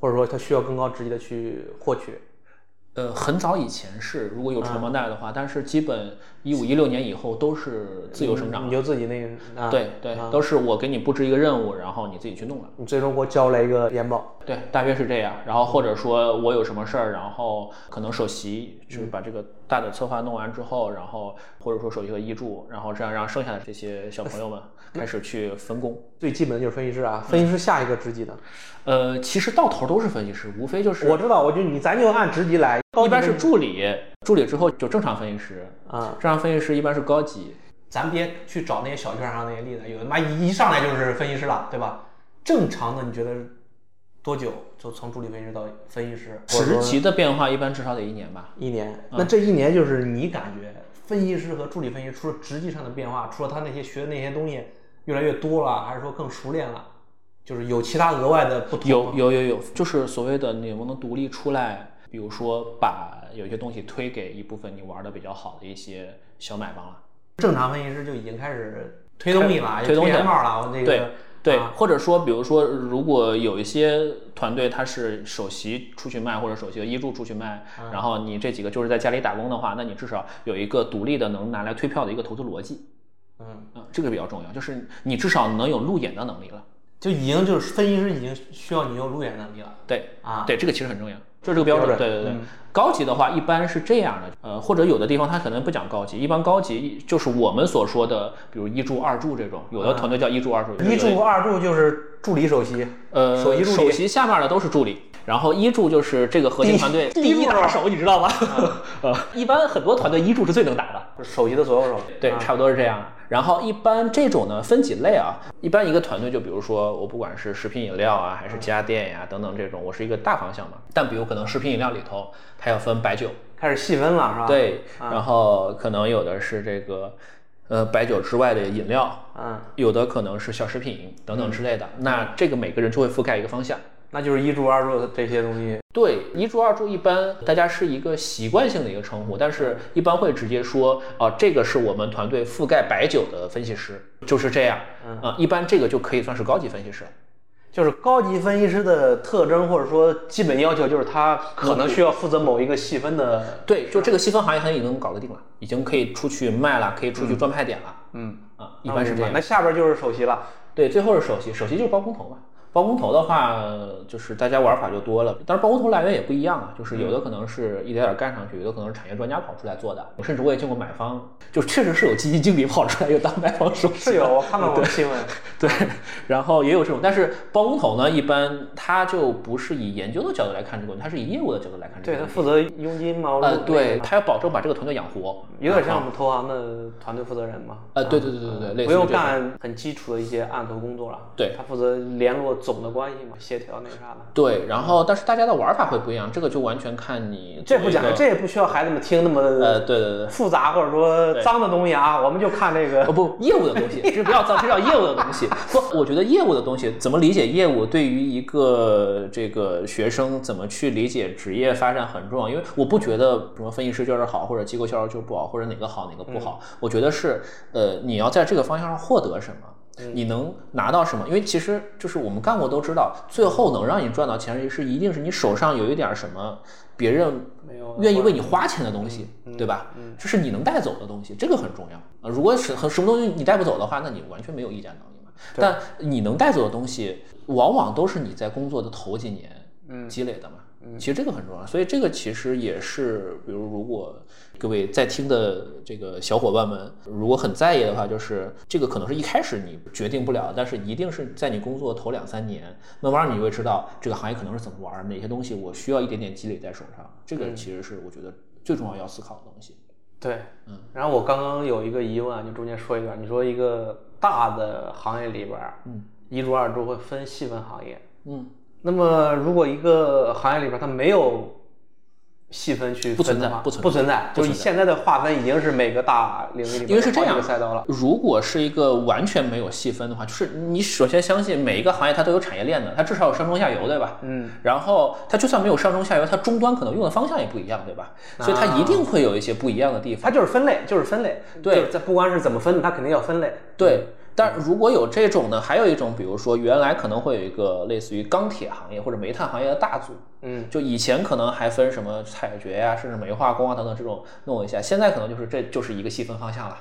或者说他需要更高职级的去获取。呃，很早以前是如果有传帮带的话，但是基本一五一六年以后都是自由生长你，就自己那个啊，对对，都是我给你布置一个任务，然后你自己去弄了。你最终给我交了一个研报。对，大约是这样。然后或者说我有什么事儿，然后可能首席就是把这个大的策划弄完之后，然后或者说首席和一助，然后这样让剩下的这些小朋友们开始去分工。最基本的就是分析师啊，分析师下一个职级的，呃，其实到头都是分析师，无非就是我知道，我就你咱就按职级来，高一般是助理，助理之后就正常分析师，啊，正常分析师一般是高级。咱别去找那些小券商那些例子，有的妈一一上来就是分析师了，对吧？正常的，你觉得多久就从助理分析师到分析师？或者说职级的变化一般至少得一年吧。一年。那这一年就是你感觉分析师和助理分析师除了职级上的变化，除了他那些学的那些东西越来越多了，还是说更熟练了？就是有其他额外的不同？有有有有，就是所谓的你能不能独立出来，比如说把有些东西推给一部分你玩的比较好的一些小买方了。正常分析师就已经开始推东西了，推东西了研帽了，我那个对或者说，比如说，如果有一些团队他是首席出去卖，或者首席的一助出去卖，嗯然后你这几个就是在家里打工的话，那你至少有一个独立的能拿来推票的一个投资逻辑，嗯，啊，这个比较重要，就是你至少能有路演的能力了。就已经就是分析师已经需要你有路演能力了。对啊。对，这个其实很重要，就是这个标准。对对对，嗯高级的话一般是这样的，呃，或者有的地方它可能不讲高级，一般高级就是我们所说的，比如一助、二助这种，有的团队叫一助、二助，一助、二助就是助理首席，呃，首席助理首席下面的都是助理，然后一助就是这个核心团队第一第一打手，你知道吗？[LAUGHS] 呃，一般很多团队一助是最能打的。就是首席的左右手。对，啊差不多是这样。然后一般这种呢分几类啊，一般一个团队就比如说我不管是食品饮料啊，还是家电呀、等等这种，我是一个大方向嘛。但比如可能食品饮料里头它要分白酒，开始细分了是吧？，对，啊然后可能有的是这个呃白酒之外的饮料，嗯，有的可能是小食品等等之类的。那这个每个人就会覆盖一个方向。那就是一柱、二柱的这些东西。对，一柱二柱一般大家是一个习惯性的一个称呼，但是一般会直接说，啊、这个是我们团队覆盖白酒的分析师，就是这样。嗯啊、一般这个就可以算是高级分析师了。就是高级分析师的特征，或者说基本要求，就是他可能需要负责某一个细分的。对，就这个细分行业，他已经搞得定了，已经可以出去卖了，可以出去赚派点了。嗯，啊，一般是这样。那下边就是首席了。对，最后是首席，首席就是包工头嘛。包工头的话，就是大家玩法就多了，但是包工头来源也不一样啊，就是有的可能是一点点干上去，有的可能是产业专家跑出来做的。甚至我也见过买方，就确实是有基金经理跑出来又当买方首席，是有，我看到过新闻。对，然后也有这种，但是包工头呢，一般他就不是以研究的角度来看这个问题，他是以业务的角度来看这个问题。对他负责佣金嘛，呃，那对，他要保证把这个团队养活，有点像我们投行的团队负责人嘛。呃，对对对对对，不用干很基础的一些案头工作了。对他负责联络总的关系嘛，协调那个啥的。对，然后但是大家的玩法会不一样，这个就完全看你这不讲这也不需要孩子们听那么呃，对对对。复杂或者说脏的东西啊，我们就看这个哦不，业务的东西，[LAUGHS] 这不要脏，这叫业务的东西。[LAUGHS] 不，我觉得业务的东西怎么理解业务，对于一个这个学生怎么去理解职业发展很重要。因为我不觉得什么分析师就是好，或者机构销售就是不好，或者哪个好哪个不好。我觉得是呃，你要在这个方向上获得什么。你能拿到什么？因为其实就是我们干过都知道，最后能让你赚到钱是一定是你手上有一点什么别人愿意为你花钱的东西，对吧？这是你能带走的东西，这个很重要啊。如果是很什么东西你带不走的话，那你完全没有议价能力嘛。但你能带走的东西，往往都是你在工作的头几年积累的嘛。其实这个很重要，所以这个其实也是，比如如果各位在听的这个小伙伴们，如果很在意的话，就是这个可能是一开始你决定不了，但是一定是在你工作头两三年，慢慢你会知道这个行业可能是怎么玩，哪些东西我需要一点点积累在手上，这个其实是我觉得最重要要思考的东西。对，嗯。然后我刚刚有一个疑问啊，就中间说一段，你说一个大的行业里边，嗯，一助二助会分细分行业，嗯，那么如果一个行业里边它没有细分去不存在不存在不存在，不存在就是现在的划分已经是每个大领域里边因为是这样个赛道了。如果是一个完全没有细分的话，就是你首先相信每一个行业它都有产业链的，它至少有上中下游，对吧？嗯。然后它就算没有上中下游，它终端可能用的方向也不一样，对吧？所以它一定会有一些不一样的地方。它就是分类，就是分类。对就是在不管是怎么分的，它肯定要分类。对，但如果有这种呢，还有一种，比如说原来可能会有一个类似于钢铁行业或者煤炭行业的大组，嗯，就以前可能还分什么采掘呀、甚至煤化工啊等等这种弄一下，现在可能就是这就是一个细分方向了。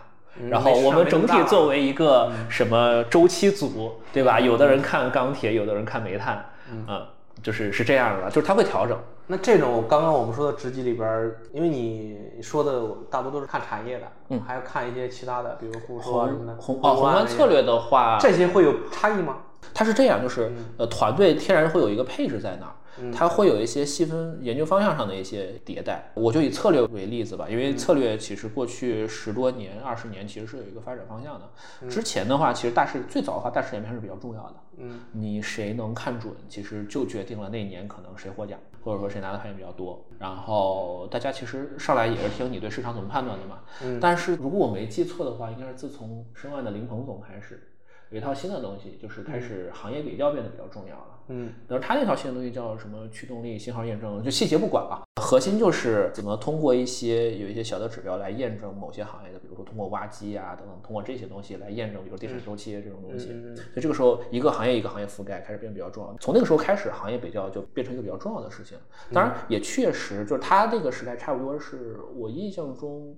然后我们整体作为一个什么周期组，对吧？有的人看钢铁，有的人看煤炭，嗯，就是是这样的，就是它会调整。那这种刚刚我们说的职级里边儿，因为你说的大多都是看产业的，嗯，还要看一些其他的，比如护说啊什么的，宏哦，宏观策略的话，这些会有差异吗？它是这样，就是呃，团队天然会有一个配置在那儿。它会有一些细分研究方向上的一些迭代。我就以策略为例子吧，因为策略其实过去十多年、二十年其实是有一个发展方向的。之前的话，其实大势最早的话，大势研判是比较重要的。嗯，你谁能看准，其实就决定了那年可能谁获奖，或者说谁拿的牌比较多。然后大家其实上来也是听你对市场怎么判断的嘛。嗯，但是如果我没记错的话，应该是自从申万的林鹏总开始。有一套新的东西，就是开始行业比较变得比较重要了。嗯，然后他那套新的东西叫什么驱动力信号验证，就细节不管了，核心就是怎么通过一些有一些小的指标来验证某些行业的，比如说通过挖机啊等等，通过这些东西来验证，比如地产周期这种东西。所以这个时候一个行业一个行业覆盖开始变得比较重要。从那个时候开始，行业比较就变成一个比较重要的事情。当然也确实就是他这个时代差不多是我印象中。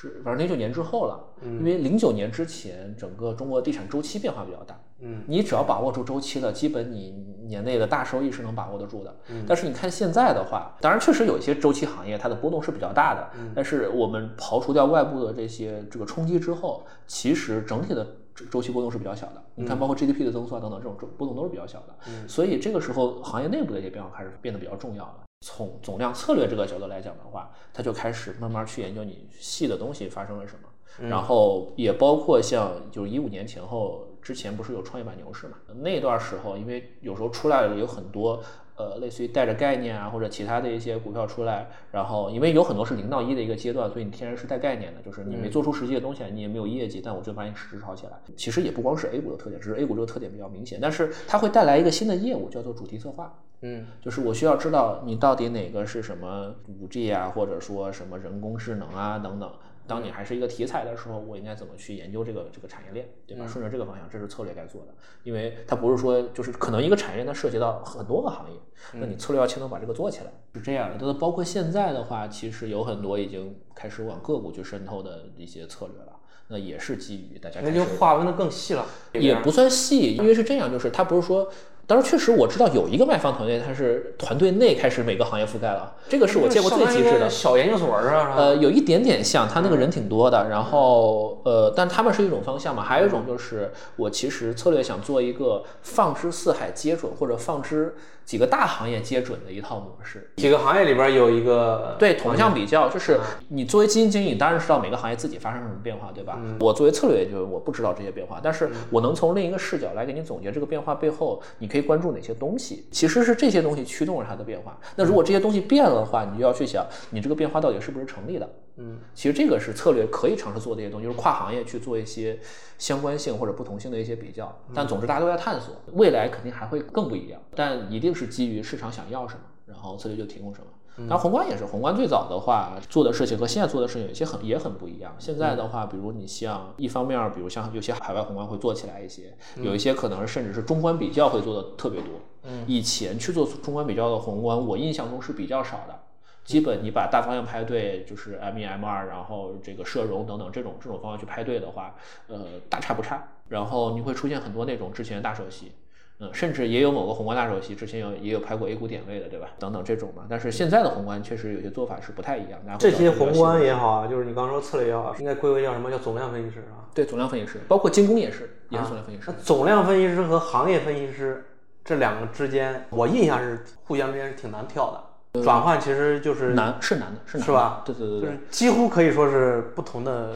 是，反正零九年之后了，因为零九年之前，整个中国地产周期变化比较大。嗯，你只要把握住周期了，基本你年内的大收益是能把握得住的。嗯，但是你看现在的话，当然确实有一些周期行业它的波动是比较大的。嗯，但是我们刨除掉外部的这些这个冲击之后，其实整体的周期波动是比较小的。你看，包括 GDP 的增速啊等等，这种波动都是比较小的。嗯，所以这个时候行业内部的一些变化开始变得比较重要了。从总量策略这个角度来讲的话，他就开始慢慢去研究你细的东西发生了什么，然后也包括像就是一五年前后之前不是有创业板牛市嘛？那段时候因为有时候出来了有很多呃类似于带着概念啊或者其他的一些股票出来，然后因为有很多是零到一的一个阶段，所以你天然是带概念的，就是你没做出实际的东西来，你也没有业绩，但我就把你市值炒起来。其实也不光是 A 股的特点，只是 A 股这个特点比较明显，但是它会带来一个新的业务，叫做主题策划。嗯，就是我需要知道你到底哪个是什么五 G 啊，或者说什么人工智能啊等等。当你还是一个题材的时候，我应该怎么去研究这个这个产业链，对吧？顺着这个方向，这是策略该做的。因为它不是说就是可能一个产业链它涉及到很多个行业，那你策略要牵头把这个做起来，是这样的。它包括现在的话，其实有很多已经开始往个股去渗透的一些策略了。那也是基于大家，那就划分的更细了，也不算细，因为是这样，就是它不是说。当然，确实我知道有一个卖方团队，它是团队内开始每个行业覆盖了，这个是我见过最极致的小研究所是吧？呃，有一点点像，他那个人挺多的，然后呃，但他们是一种方向嘛，还有一种就是我其实策略想做一个放之四海皆准，或者放之。几个大行业皆准的一套模式，几个行业里边有一个对同向比较，就是你作为基金经理，当然知道每个行业自己发生什么变化，对吧？我作为策略，就是我不知道这些变化，但是我能从另一个视角来给你总结这个变化背后，你可以关注哪些东西。其实是这些东西驱动了它的变化。那如果这些东西变了的话，你就要去想，你这个变化到底是不是成立的？嗯，其实这个是策略可以尝试做的一些东西，就是跨行业去做一些相关性或者不同性的一些比较。但总之大家都在探索，未来肯定还会更不一样。但一定是基于市场想要什么，然后策略就提供什么。当然宏观也是，宏观最早的话做的事情和现在做的事情有些很也很不一样。现在的话，比如你像一方面，比如像有些海外宏观会做起来一些，有一些可能甚至是中观比较会做的特别多。嗯，以前去做中观比较的宏观，我印象中是比较少的。基本你把大方向排对，就是 M 一 M 二，然后这个社融等等这种这种方向去排对的话，呃，大差不差。然后你会出现很多那种之前大首席，嗯，甚至也有某个宏观大首席之前有也有拍过 A 股点位的，对吧？等等这种嘛。但是现在的宏观确实有些做法是不太一样。这些宏观也好啊，就是你刚刚说策略也好，应该归为叫什么叫总量分析师啊？对，总量分析师，包括精工也是，也是总量分析师。总量分析师和行业分析师这两个之间，我印象是互相之间是挺难跳的。转换其实就是难，是难的，是是吧？对对对对，就是几乎可以说是不同的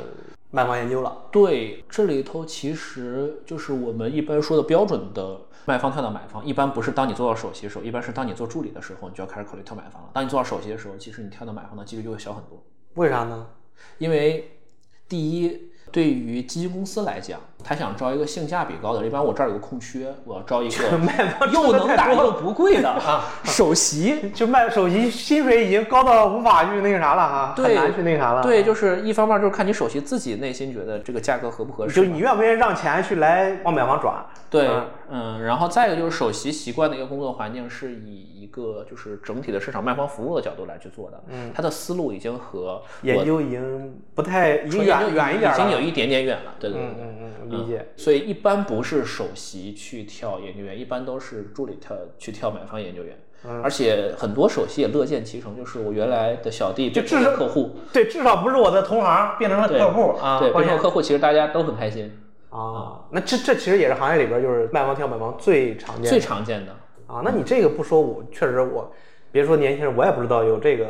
卖方研究了。对，这里头其实就是我们一般说的标准的卖方跳到买方，一般不是当你做到首席的时候，一般是当你做助理的时候，你就要开始考虑跳买方了。当你做到首席的时候，其实你跳到买方的几率就会小很多。为啥呢？因为第一。对于基金公司来讲，他想招一个性价比高的，一般我这儿有个空缺，我要招一个 [LAUGHS] 又能打又不贵的 [LAUGHS] 啊，首席就卖首席，薪水已经高到无法去那个啥了啊，很难去那啥了。对，就是一方面就是看你首席自己内心觉得这个价格合不合适，就你愿不愿意让钱去来往买房转。对，嗯，然后再一个就是首席习惯的一个工作环境是以一个就是整体的市场卖方服务的角度来去做的，嗯，他的思路已经和研究已经不太已经远远一点了，已经有一点点远了，对对对，嗯嗯，理解。所以一般不是首席去跳研究员，一般都是助理跳去跳买方研究员，而且很多首席也乐见其成，就是我原来的小弟就至少客户，对，至少不是我的同行变成了客户啊，对，变成客户其实大家都很开心。啊，那这这其实也是行业里边就是卖方跳买方最常见的最常见的。啊。那你这个不说，我确实我别说年轻人，我也不知道有这个、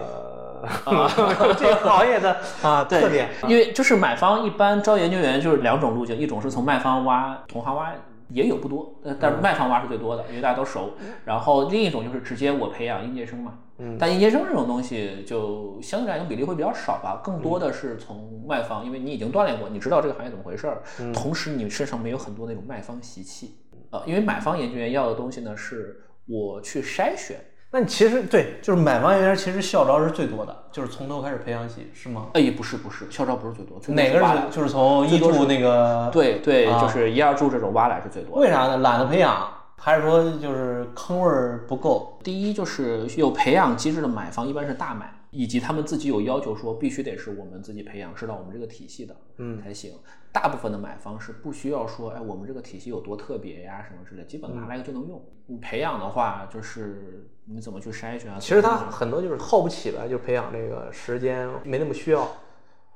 [LAUGHS] 这个行业的啊特点。因为就是买方一般招研究员就是两种路径，一种是从卖方挖，同行挖也有不多，呃，但是卖方挖是最多的，因为大家都熟。然后另一种就是直接我培养应届生嘛，嗯但应届生这种东西就相对来讲比例会比较少吧，更多的是从卖方，因为你已经锻炼过，你知道这个行业怎么回事儿，同时你身上没有很多那种卖方习气，呃，因为买方研究员要的东西呢是我去筛选。那你其实对，就是买方研究员其实校招是最多的，就是从头开始培养起，是吗？哎，不是不是，校招不是最多，最多哪个是就是从一多是注那个？对对，啊就是一二注这种挖来是最多的。为啥呢？懒得培养，还是说就是坑位儿不够？第一就是有培养机制的买房一般是大买，以及他们自己有要求说必须得是我们自己培养，知道我们这个体系的，嗯才行。大部分的买方是不需要说，哎，我们这个体系有多特别呀，什么之类，基本拿来就能用。你培养的话，就是你怎么去筛选啊？其实他很多就是耗不起来，就培养这个时间没那么需要。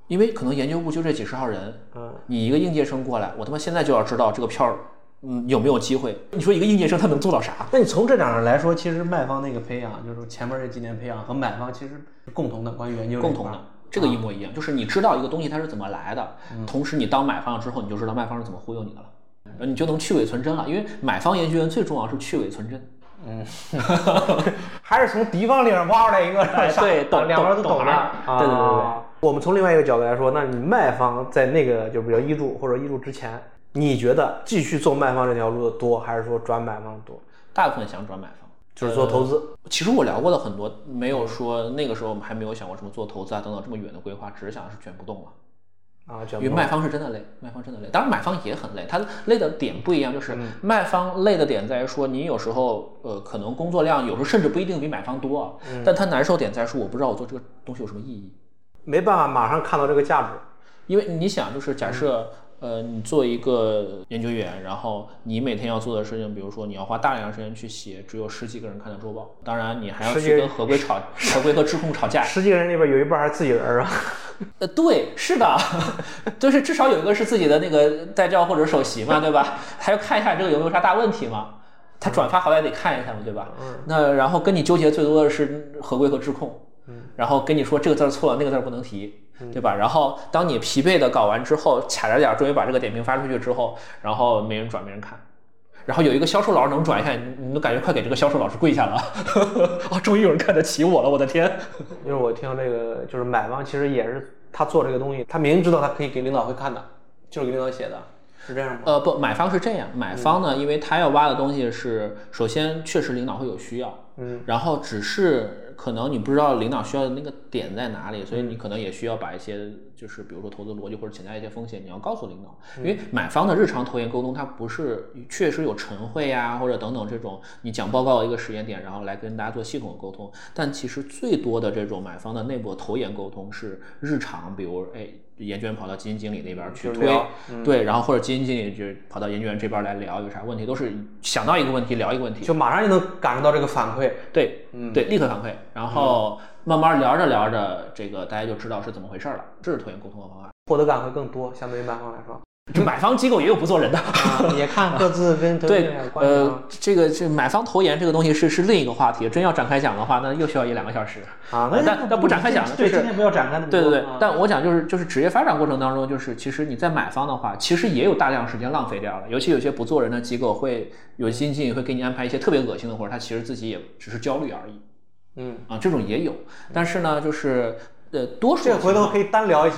因为可能研究部就这几十号人，嗯，你一个应届生过来，我他妈现在就要知道这个票儿，嗯，有没有机会？你说一个应届生他能做到啥？那你从这点上来说，其实卖方那个培养，就是前面这几年培养和买方其实是共同的，关于研究共同的，这个一模一样，就是你知道一个东西它是怎么来的，同时你当买方了之后，你就知道卖方是怎么忽悠你的了，然后你就能去伪存真了。因为买方研究员最重要是去伪存真，嗯 [LAUGHS] 还是从敌方里面挖出来一个，哎对懂两边都的。懂懂行对对对我们从另外一个角度来说，那你卖方在那个就比如一注或者一注之前，你觉得继续走卖方这条路的多，还是说转买方多？大部分想转买方。就是做投资。其实我聊过的很多，没有说那个时候我们还没有想过什么做投资啊等等这么远的规划，只是想的是卷不动了。啊，卷因为卖方是真的累，卖方真的累，当然买方也很累，他累的点不一样，就是卖方累的点在于说，你有时候呃可能工作量有时候甚至不一定比买方多，啊但他难受点在于说，我不知道我做这个东西有什么意义，没办法马上看到这个价值。因为你想就是假设。呃，你做一个研究员，然后你每天要做的事情，比如说你要花大量时间去写只有十几个人看的周报，当然你还要去跟合规吵、合规和质控吵架，十几个人里边有一半还是自己人啊。呃，对，是的，就是至少有一个是自己的那个代教或者首席嘛，对吧？[LAUGHS] 还要看一下这个有没有啥大问题嘛。他转发好歹得看一下嘛，对吧？嗯。那然后跟你纠结最多的是合规和质控，嗯。然后跟你说这个字儿错了，那个字儿不能提，对吧？然后当你疲惫的搞完之后，卡着点儿终于把这个点评发出去之后，然后没人转，没人看。然后有一个销售老师能转一下，你你都感觉快给这个销售老师跪下了，[LAUGHS] 哦，终于有人看得起我了，我的天！[LAUGHS] 因为我听这个，就是买方其实也是他做这个东西，他明知道他可以给领导会看的，就是给领导写的，是这样吗？呃，不，买方是这样，买方呢，因为他要挖的东西是，首先确实领导会有需要，嗯，然后只是可能你不知道领导需要的那个点在哪里，所以你可能也需要把一些就是比如说投资逻辑或者潜在一些风险，你要告诉领导，因为买方的日常投研沟通，它不是确实有晨会呀、或者等等这种你讲报告的一个时间点，然后来跟大家做系统的沟通，但其实最多的这种买方的内部投研沟通是日常，比如哎。研究员跑到基金经理那边去推，对，然后或者基金经理就跑到研究员这边来聊有啥问题，都是想到一个问题聊一个问题，就马上就能感受到这个反馈。对，嗯对，立刻反馈，然后慢慢聊着聊着，这个大家就知道是怎么回事了，这是投研沟通的方法。获得感会更多，相对于慢方来说。就买方机构也有不做人的，啊、也看各自跟投 [LAUGHS] 对。呃，这个这买方投研这个东西是是另一个话题，真要展开讲的话，那又需要一两个小时。啊，那但但不展开讲了对，就是今天不要展开那么对对对啊，但我讲就是就是职业发展过程当中，就是其实你在买方的话，其实也有大量时间浪费掉了，尤其有些不做人的机构会有经理会给你安排一些特别恶心的活儿，他其实自己也只是焦虑而已嗯，啊，这种也有，但是呢，就是呃多数这个回头可以单聊一期，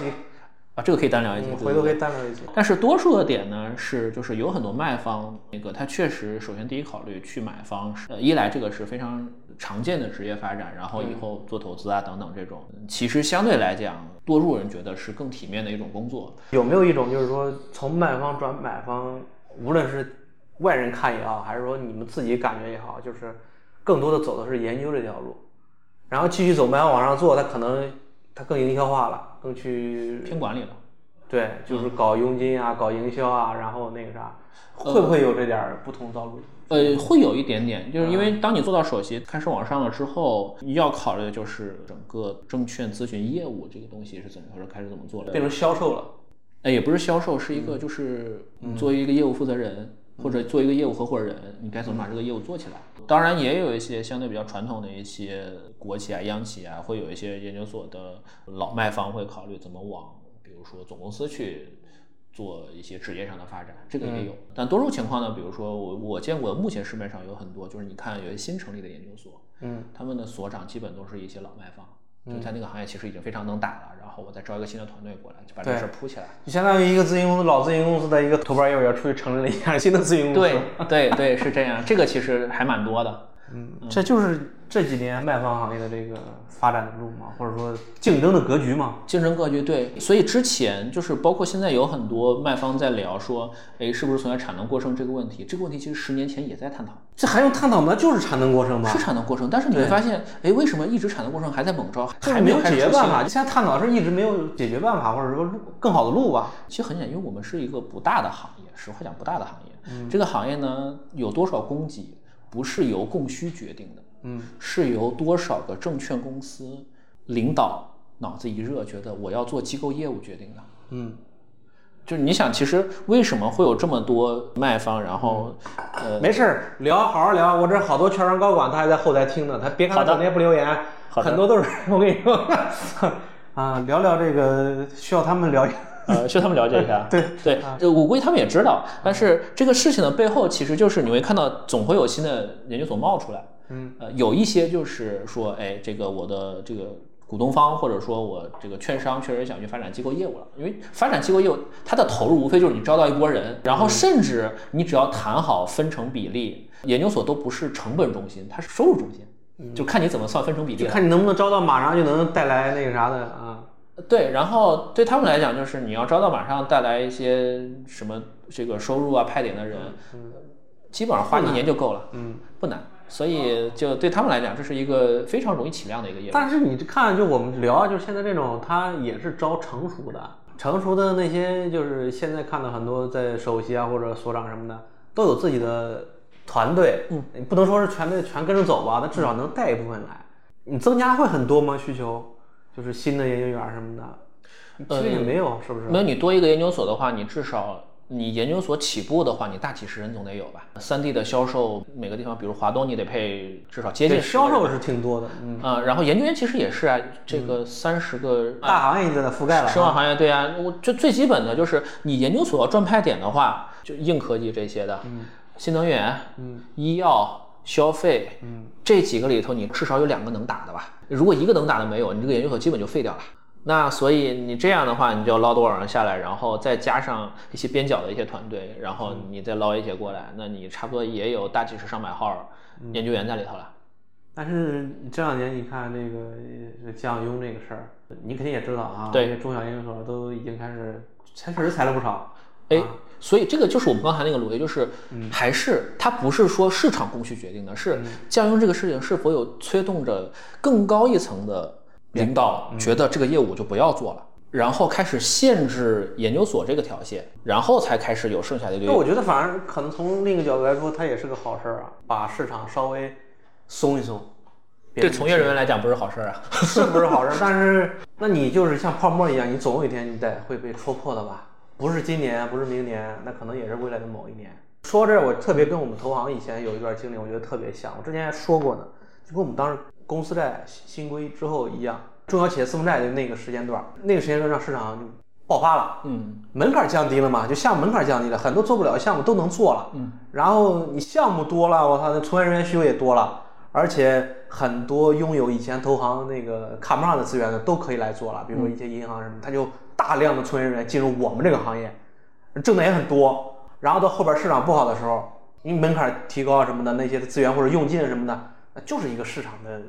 啊，这个可以单聊一集，嗯，对回头可以单聊一期。但是多数的点呢是，就是有很多卖方，那个他确实首先第一考虑去买方是，呃，一来这个是非常常见的职业发展，然后以后做投资啊等等这种，其实相对来讲，多数人觉得是更体面的一种工作。有没有一种就是说从卖方转买方，无论是外人看也好，还是说你们自己感觉也好，就是更多的走的是研究这条路，然后继续走卖方往上做，它可能它更营销化了，更去偏管理了，对，就是搞佣金啊，搞营销啊，然后那个啥，会不会有这点儿不同道路？呃，会有一点点，就是因为当你做到首席开始往上了之后，你要考虑的就是整个证券咨询业务这个东西是怎么回事，开始怎么做了。变成销售了，哎，也不是销售，是一个就是作为一个业务负责人。或者做一个业务合伙人，你该怎么把这个业务做起来？当然，也有一些相对比较传统的一些国企啊、央企啊，会有一些研究所的老卖方会考虑怎么往，比如说总公司去做一些职业上的发展，这个也有。但多数情况呢，比如说我我见过，目前市面上有很多，就是你看有些新成立的研究所，嗯，他们的所长基本都是一些老卖方。就在那个行业其实已经非常能打了，然后我再招一个新的团队过来，就把这事儿铺起来。就相当于一个咨询公司老咨询公司的一个头牌业务员出去成立了一家新的咨询公司。对对对，是这样。[LAUGHS] 这个其实还蛮多的。嗯，这就是这几年卖方行业的这个发展的路嘛，或者说竞争的格局嘛。竞争格局对，所以之前就是包括现在有很多卖方在聊说，哎，是不是存在产能过剩这个问题？这个问题其实十年前也在探讨。这还用探讨吗？就是产能过剩吗？是产能过剩，但是你会发现，哎，为什么一直产能过剩还在猛招，还没有解决办法？现在探讨的是一直没有解决办法，或者说路更好的路吧？其实很简单，因为我们是一个不大的行业，实话讲不大的行业。嗯这个行业呢，有多少供给？不是由供需决定的，嗯，是由多少个证券公司领导脑子一热，觉得我要做机构业务决定的，嗯，就是你想，其实为什么会有这么多卖方？然后，呃，没事儿，聊，好好聊。我这好多券商高管，他还在后台听呢。他别看他整天不留言，很多都是 [LAUGHS] 我跟你说，[LAUGHS] 啊，聊聊这个需要他们聊。呃，[LAUGHS] 需要他们了解一下。对对，我估计他们也知道。但是这个事情的背后，其实就是你会看到，总会有新的研究所冒出来。嗯，呃，有一些就是说，哎，这个我的这个股东方，或者说我这个券商确实想去发展机构业务了。因为发展机构业务，它的投入无非就是你招到一波人，然后甚至你只要谈好分成比例，研究所都不是成本中心，它是收入中心，就看你怎么算分成比例，看你能不能招到马上就能带来那个啥的啊。对，然后对他们来讲，就是你要招到马上带来一些什么这个收入啊、派点的人，嗯，基本上花一年就够了，嗯，不难。所以就对他们来讲，这是一个非常容易起量的一个业务。但是你看，就我们聊，就是现在这种，他也是招成熟的，成熟的那些，就是现在看到很多在首席啊或者所长什么的，都有自己的团队，嗯，你不能说是全队全跟着走吧，那至少能带一部分来。你增加会很多吗？需求？就是新的研究员什么的，其实也没有，是不是？没有你多一个研究所的话，你至少你研究所起步的话，你大几十人总得有吧？三 D 的销售每个地方，比如华东，你得配至少接近销售是挺多的，嗯啊，然后研究员其实也是啊，这个三十个大行业已经在覆盖了。生物行业对啊，我就最基本的就是你研究所要赚派点的话，就硬科技这些的，嗯，新能源，嗯，医药。消费，嗯，这几个里头，你至少有两个能打的吧？如果一个能打的没有，你这个研究所基本就废掉了。那所以你这样的话，你就要捞多少人下来，然后再加上一些边角的一些团队，然后你再捞一些过来，那你差不多也有大几十上百号研究员在里头了。但是这两年你看那个降佣这个事儿，你肯定也知道啊，对，中小研究所都已经开始裁，确实裁了不少。哎。所以这个就是我们刚才那个逻辑，就是还是它不是说市场供需决定的，是降佣这个事情是否有催动着更高一层的领导觉得这个业务就不要做了，然后开始限制研究所这个条线，然后才开始有剩下的。那我觉得反而可能从另一个角度来说，它也是个好事儿啊，把市场稍微松一松。对从业人员来讲不是好事儿啊，是不是好事儿？[LAUGHS] 但是那你就是像泡沫一样，你总有一天你得会被戳破的吧？不是今年，不是明年，那可能也是未来的某一年。说这，我特别跟我们投行以前有一段经历，我觉得特别像。我之前还说过呢，就跟我们当时公司债新规之后一样，中小企业私募债的那个时间段，那个时间段让市场就爆发了，嗯，门槛降低了嘛，就项目门槛降低了，很多做不了的项目都能做了，嗯，然后你项目多了，我操，那从业人员需求也多了，而且很多拥有以前投行那个看不上的资源的都可以来做了，比如说一些银行什么，他就。大量的从业人员进入我们这个行业，挣的也很多。然后到后边市场不好的时候，你门槛提高什么的，那些资源或者用尽什么的，那就是一个市场的。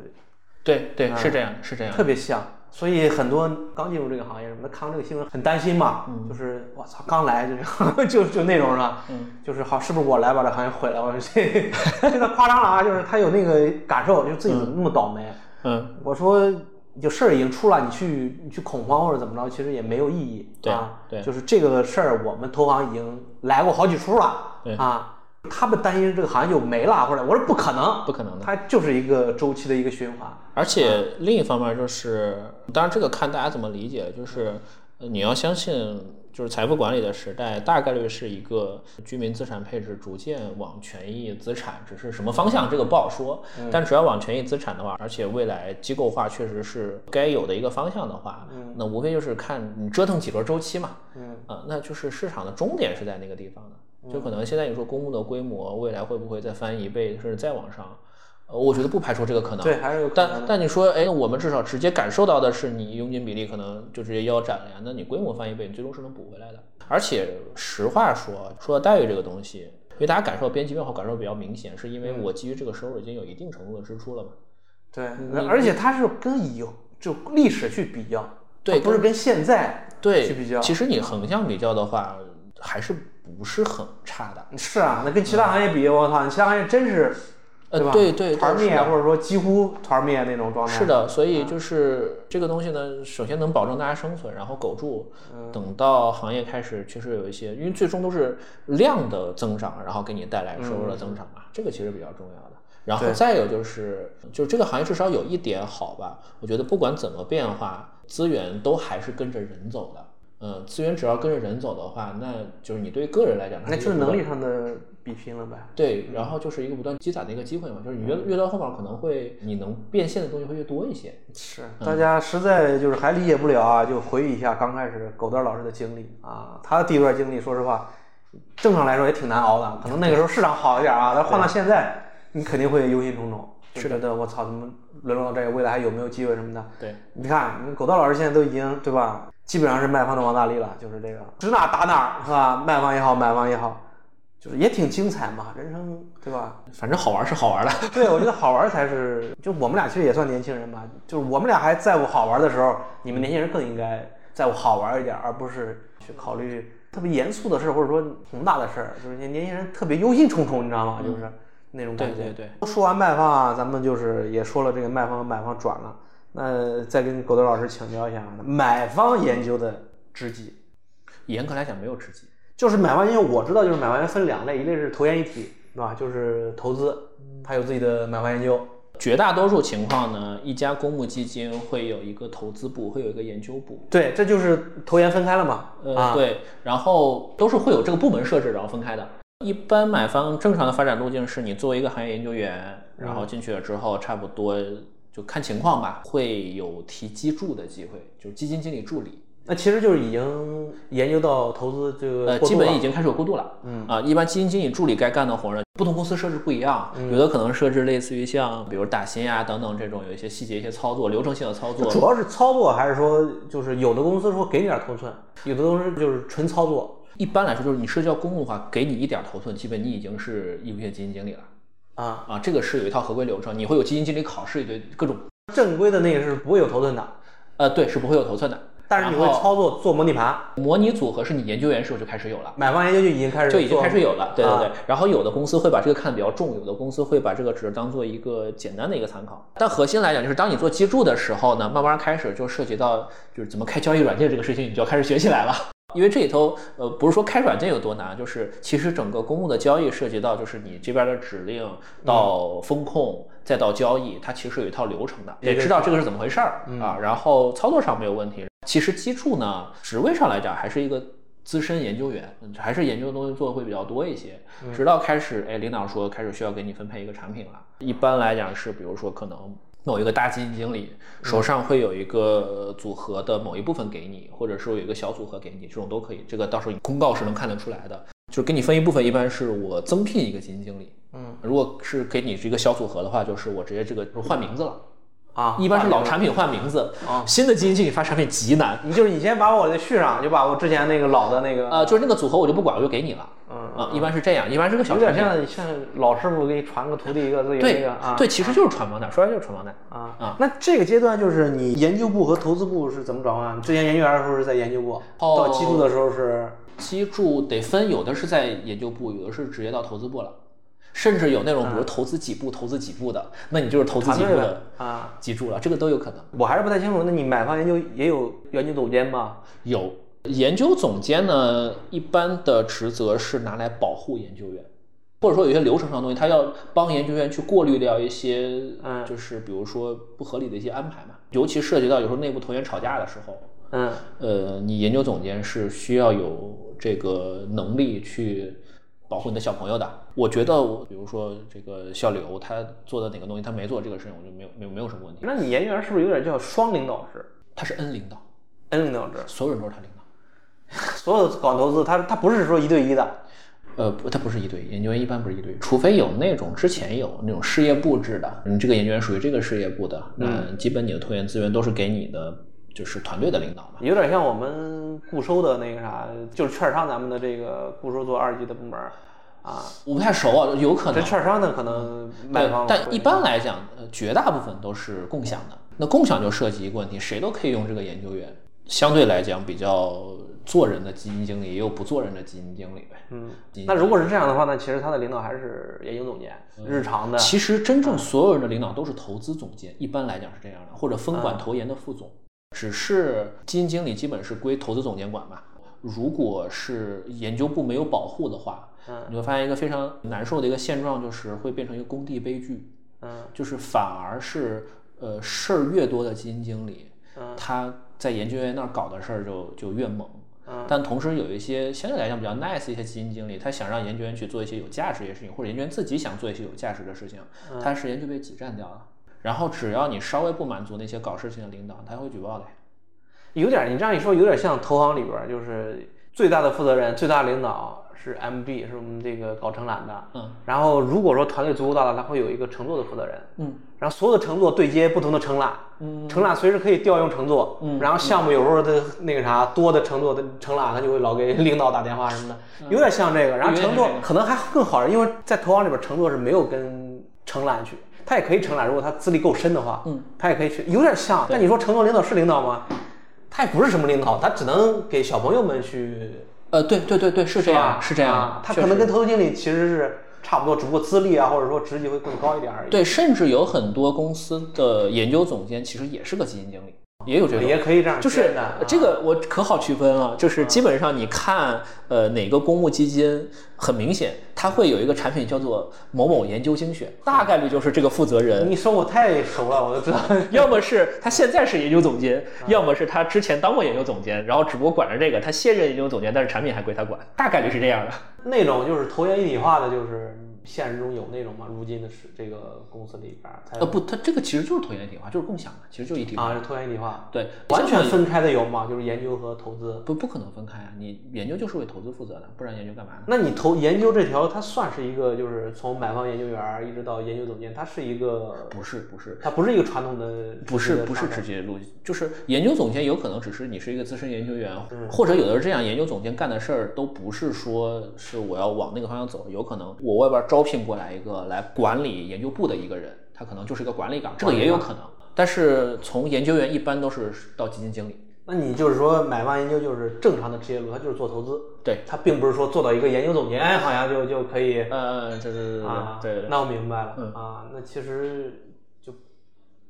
对对，是这样，是这样，特别像。所以很多刚进入这个行业什么的，看完这个新闻很担心嘛，就是我操，刚来就 [LAUGHS] 就就那种是吧？嗯，就是好，是不是我来把这行业毁了？我说这 [LAUGHS] 这个夸张了啊，就是他有那个感受，就自己怎么那么倒霉？嗯，我说。就事儿已经出了，你去你去恐慌或者怎么着，其实也没有意义啊。对，就是这个事儿，我们投行已经来过好几出了。对啊，他们担心这个行业就没了，或者我说不可能，不可能的，它就是一个周期的一个循环。而且另一方面就是，当然这个看大家怎么理解，就是你要相信就是财富管理的时代，大概率是一个居民资产配置逐渐往权益资产，只是什么方向这个不好说。但只要往权益资产的话，而且未来机构化确实是该有的一个方向的话，那无非就是看你折腾几轮周期嘛。嗯啊，那就是市场的终点是在那个地方的。就可能现在你说公募的规模未来会不会再翻一倍，甚至再往上？呃，我觉得不排除这个可能。对，还是有可能但但你说，哎，我们至少直接感受到的是，你佣金比例可能就直接腰斩了呀。那你规模翻一倍，你最终是能补回来的。而且实话说，说到待遇这个东西，因为大家感受编辑变化感受比较明显，是因为我基于这个收入已经有一定程度的支出了嘛。对，而且它是跟以就历史去比较，对它不是跟现在对，去比较。其实你横向比较的话，还是不是很差的。是啊，那跟其他行业比，我操，你其他行业真是，呃，吧？对对，团灭或者说几乎团灭那种状态。是的，所以就是这个东西呢，首先能保证大家生存，然后苟住。等到行业开始确实有一些，因为最终都是量的增长，然后给你带来收入的增长嘛，这个其实比较重要的。然后再有就是，就是这个行业至少有一点好吧，我觉得不管怎么变化，资源都还是跟着人走的。嗯，资源只要跟着人走的话，那就是你对个人来讲，那就是能力上的比拼了呗。对，然后就是一个不断积攒的一个机会嘛，就是你越越到后面可能会你能变现的东西会越多一些。是，大家实在就是还理解不了啊，就回忆一下刚开始狗蛋老师的经历啊，他的第一段经历，说实话，正常来说也挺难熬的。可能那个时候市场好一点啊，但换到现在，你肯定会忧心忡忡，就是觉得我操，怎么沦落到这个，未来还有没有机会什么的。对，你看，你狗蛋老师现在都已经对吧，基本上是卖方的王大力了，就是这个指哪打哪是吧？卖方也好，买方也好，就是也挺精彩嘛，人生对吧？反正好玩是好玩的。[LAUGHS] 对，我觉得好玩才是，就我们俩其实也算年轻人吧，就是我们俩还在乎好玩的时候，你们年轻人更应该在乎好玩一点，而不是去考虑特别严肃的事，或者说宏大的事儿。就是年轻人特别忧心忡忡，你知道吗？就是那种感觉。对对对。说完卖方啊，咱们就是也说了这个卖方和买方转了，那再跟狗头老师请教一下，买方研究的知己，严格来讲没有知己。就是买方研究，我知道就是买方研究分两类，一类是投研一体，对吧？就是投资，他有自己的买方研究。绝大多数情况呢，一家公募基金会有一个投资部，会有一个研究部。对，这就是投研分开了嘛。呃，啊，对，然后都是会有这个部门设置，然后分开的。一般买方正常的发展路径是你作为一个行业研究员，然后进去了之后，差不多就看情况吧，会有提基助的机会，就是基金经理助理。那其实就是已经研究到投资这个呃，基本已经开始有过渡了。嗯啊，一般基金经理助理该干的活呢，不同公司设置不一样，有的可能设置类似于像比如打新呀等等这种有一些细节、一些操作、流程性的操作。主要是操作，还是说就是有的公司说给你点头寸，有的公司就是纯操作一般来说，就是你涉及到公募的话，给你一点头寸，基本你已经是义务性基金经理了啊。啊。这个是有一套合规流程，你会有基金经理考试，一堆各种。正规的那个是不会有头寸的，呃，对，是不会有头寸的。但是你会操作做模拟盘，模拟组合是你研究员时候就开始有了。买方研究就已经开始就已经开始有了，对对对。啊然后有的公司会把这个看得比较重，有的公司会把这个只是当做一个简单的一个参考。但核心来讲，就是当你做基柱的时候呢，慢慢开始就涉及到就是怎么开交易软件这个事情，你就要开始学起来了。[LAUGHS] 因为这里头，呃，不是说开软件有多难，就是其实整个公募的交易涉及到就是你这边的指令到风控，再到交易，它其实有一套流程的，也知道这个是怎么回事儿啊。然后操作上没有问题。其实基础呢，职位上来讲还是一个资深研究员，嗯还是研究的东西做的会比较多一些。直到开始，哎，领导说开始需要给你分配一个产品了。一般来讲是，比如说可能某一个大基金经理手上会有一个组合的某一部分给你，或者说有一个小组合给你，这种都可以。这个到时候你公告是能看得出来的。就是给你分一部分，一般是我增聘一个基金经理。嗯，如果是给你这个小组合的话，就是我直接这个换名字了。啊，一般是老产品换名字，啊新的基金经理发产品极难。你就是你先把我的续上，就把我之前那个老的那个，呃，就是那个组合我就不管，我就给你了。嗯啊，一般是这样，一般是个小有点像像老师傅给你传个徒弟一个自己那对个啊，对，其实就是传帮带，说白就是传帮带。啊啊那这个阶段就是你研究部和投资部是怎么转换？你之前研究员的时候是在研究部，哦到基础的时候是基础得分，有的是在研究部，有的是直接到投资部了，甚至有那种比如投资几部、投资几部的，那你就是投资几部的的啊。记住了，这个都有可能。我还是不太清楚，那你买方研究也有研究总监吗？有研究总监呢，一般的职责是拿来保护研究员，或者说有些流程上的东西，他要帮研究员去过滤掉一些，嗯就是比如说不合理的一些安排嘛，尤其涉及到有时候内部投研吵架的时候，嗯呃，你研究总监是需要有这个能力去保护你的小朋友的。我觉得我，比如说这个小刘他做的哪个东西，他没做这个事情，我就没有没有没有什么问题。那你研究员是不是有点叫双领导制他是 N 领导，？N 领导制，所有人都是他领导。[LAUGHS] 所有的搞投资，他他不是说一对一的，呃，不，他不是一对一，研究员一般不是一对一，除非有那种之前有那种事业部制的，你这个研究员属于这个事业部的，那基本你的投研资源都是给你的就是团队的领导嘛。有点像我们固收的那个啥，就是券商咱们的这个固收做二级的部门儿啊。我不太熟啊，有可这能。券商呢，可能卖方，但一般来讲，呃，绝大部分都是共享的。那共享就涉及一个问题，谁都可以用这个研究员。相对来讲，比较做人的基金经理，也有不做人的基金经理呗。嗯，那如果是这样的话，那其实他的领导还是研究总监，日常的。其实真正所有人的领导都是投资总监，一般来讲是这样的，或者分管投研的副总。只是基金经理基本是归投资总监管嘛。如果是研究部没有保护的话，嗯你会发现一个非常难受的一个现状，就是会变成一个工地悲剧。嗯就是反而是呃事儿越多的基金经理，嗯他在研究员那儿搞的事儿就就越猛。嗯但同时有一些相对来讲比较 nice 一些基金经理，他想让研究员去做一些有价值的事情，或者研究员自己想做一些有价值的事情，嗯他时间就被挤占掉了。然后只要你稍微不满足那些搞事情的领导，他会举报的呀。有点，你这样一说，有点像投行里边儿，就是最大的负责人、最大领导是 M B，是我们这个搞承揽的。嗯然后如果说团队足够大了，他会有一个乘坐的负责人。嗯然后所有的乘坐对接不同的承揽，嗯承揽随时可以调用乘坐，嗯然后项目有时候的那个啥多的乘坐的承揽，他就会老给领导打电话什么的，有点像这个。然后嗯有点乘坐像这个可能还更好，因为在投行里边乘坐是没有跟承揽去，他也可以承揽，如果他资历够深的话，嗯，他也可以去，有点像。但你说承诺领导是领导吗？他也不是什么领导，他只能给小朋友们去呃，对对对对，是这样，吧是这样啊。他可能跟投资经理其实是差不多，只不过资历啊，或者说职级会更高一点而已。对，甚至有很多公司的研究总监其实也是个基金经理，也有这种。也可以这样就是这个我可好区分了，就是基本上你看，呃，哪个公募基金，很明显它会有一个产品叫做某某研究精选，大概率就是这个负责人，你说我太熟了，我都知道。[LAUGHS] 要么是他现在是研究总监，要么是他之前当过研究总监，然后只不过管着这个，他现任研究总监，但是产品还归他管，大概率是这样的。那种就是投研一体化的，就是现实中有那种吗，如今的是这个公司里边呃，不，它这个其实就是投研一体化，就是共享的，其实就是一体化。啊，是投研一体化，对，完全分开的有吗？就是研究和投资。不不可能分开啊！你研究就是为投资负责的，不然研究干嘛呢？那你投研究这条，它算是一个，就是从买方研究员一直到研究总监，它是一个，不是不是，它不是一个传统的，不是不是直直接路，就是研究总监有可能只是你是一个资深研究员，嗯或者有的是这样，研究总监干的事儿都不是说是我要往那个方向走，有可能我外边招聘过来一个来管理研究部的一个人，他可能就是一个管理岗，这个也有可能。但是从研究员一般都是到基金经理，那你就是说买方研究就是正常的职业路，他就是做投资，对，他并不是说做到一个研究总监好像就就可以嗯嗯对对对啊，对对对，那我明白了、嗯。啊，那其实就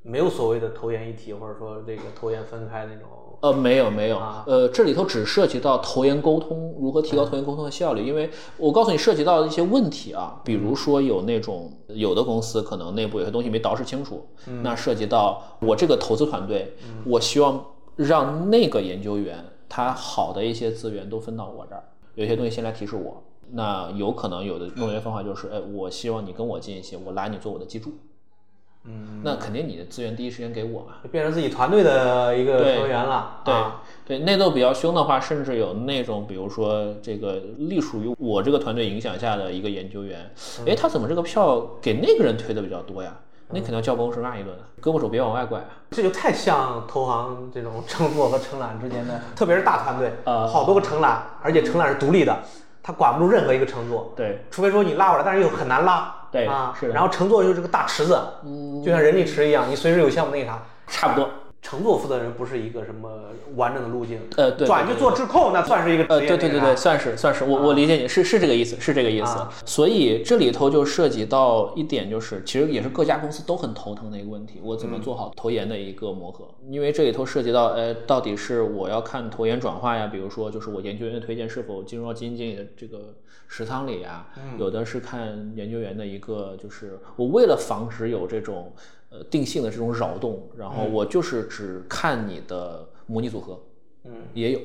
没有所谓的投研一体，或者说这个投研分开那种。呃，没有没有。啊，呃，这里头只涉及到投研沟通如何提高投研沟通的效率，因为我告诉你涉及到的一些问题啊，比如说有那种有的公司可能内部有些东西没捯饬清楚，那涉及到我这个投资团队，我希望让那个研究员他好的一些资源都分到我这儿，有些东西先来提示我，那有可能有的弄研方法就是，哎，我希望你跟我近一些，我拉你做我的基柱，嗯，那肯定你的资源第一时间给我嘛。就变成自己团队的一个成员了。对啊对，内斗比较凶的话，甚至有那种，比如说这个隶属于我这个团队影响下的一个研究员，哎，他怎么这个票给那个人推的比较多呀？那肯定要叫办公室骂一顿，胳膊肘别往外拐啊！这就太像投行这种承诺和承揽之间的，[LAUGHS] 特别是大团队，呃好多个承揽，而且承揽是独立的，他管不住任何一个承诺，对除非说你拉过来，但是又很难拉。对啊，是的然后乘坐就是个大池子，嗯，就像人力池一样，你随时有项目那个啥。差不多。乘坐负责人不是一个什么完整的路径，呃，对，转去做质控，那算是一个呃，对对对对，算是算是，我我理解你是是这个意思，是这个意思啊。所以这里头就涉及到一点，就是其实也是各家公司都很头疼的一个问题，我怎么做好投研的一个磨合？因为这里头涉及到，呃，到底是我要看投研转化呀，比如说就是我研究员的推荐是否进入到基金经理的这个食仓里呀，有的是看研究员的一个，就是我为了防止有这种呃定性的这种扰动，然后我就是只看你的模拟组合。嗯，也有，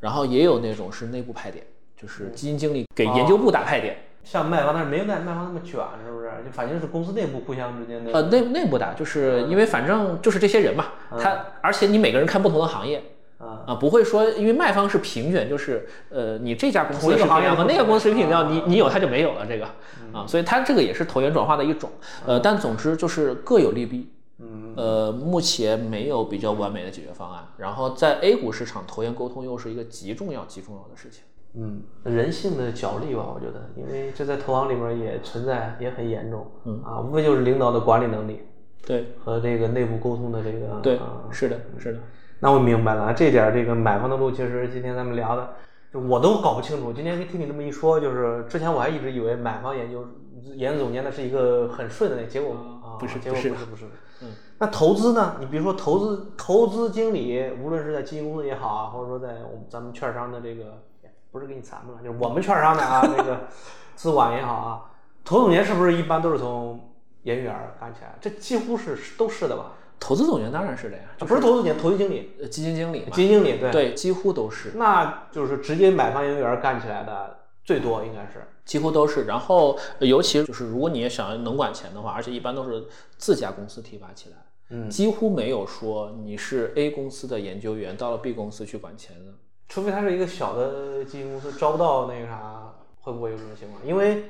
然后也有那种是内部派点，就是基金经理给研究部打派点。像卖方，但是没有卖卖方那么卷，是不是？就反正是公司内部互相之间的。呃，内内部打，就是因为反正就是这些人嘛，他而且你每个人看不同的行业。啊。啊，不会说，因为卖方是平卷，就是呃，你这家公司同一个行业和那个公司。水平要你你有它就没有了这个。啊，所以它这个也是投源转化的一种，呃，但总之就是各有利弊，嗯，呃，目前没有比较完美的解决方案。然后在 A 股市场，投研沟通又是一个极重要、极重要的事情。嗯，人性的角力吧，我觉得，因为这在投行里面也存在，也很严重。嗯。啊，无非就是领导的管理能力对。和这个内部沟通的这个。对啊，是的，是的。那我明白了，这点儿这个买房的路，其实今天咱们聊的，就我都搞不清楚。今天听你这么一说，就是之前我还一直以为买房研究研究总监的是一个很顺的那结果啊，不是结果不是不是不是。嗯，那投资呢？你比如说投资投资经理，无论是在基金公司也好啊，或者说在我们咱们券商的这个，不是给你咱们了，就是我们券商的啊，这个 [LAUGHS] 资管也好啊，投总监是不是一般都是从研究员儿干起来？这几乎是都是的吧？投资总监当然是的呀，啊不是投资总监，投资经理。呃基金经理，基金经理对，对，几乎都是。那就是直接买方研究员干起来的最多应该是，几乎都是，然后呃尤其就是如果你也想要能管钱的话，而且一般都是自家公司提拔起来，嗯，几乎没有说你是 A 公司的研究员到了 B 公司去管钱的。除非他是一个小的基金公司招不到那个啥，会不会有这种情况？因为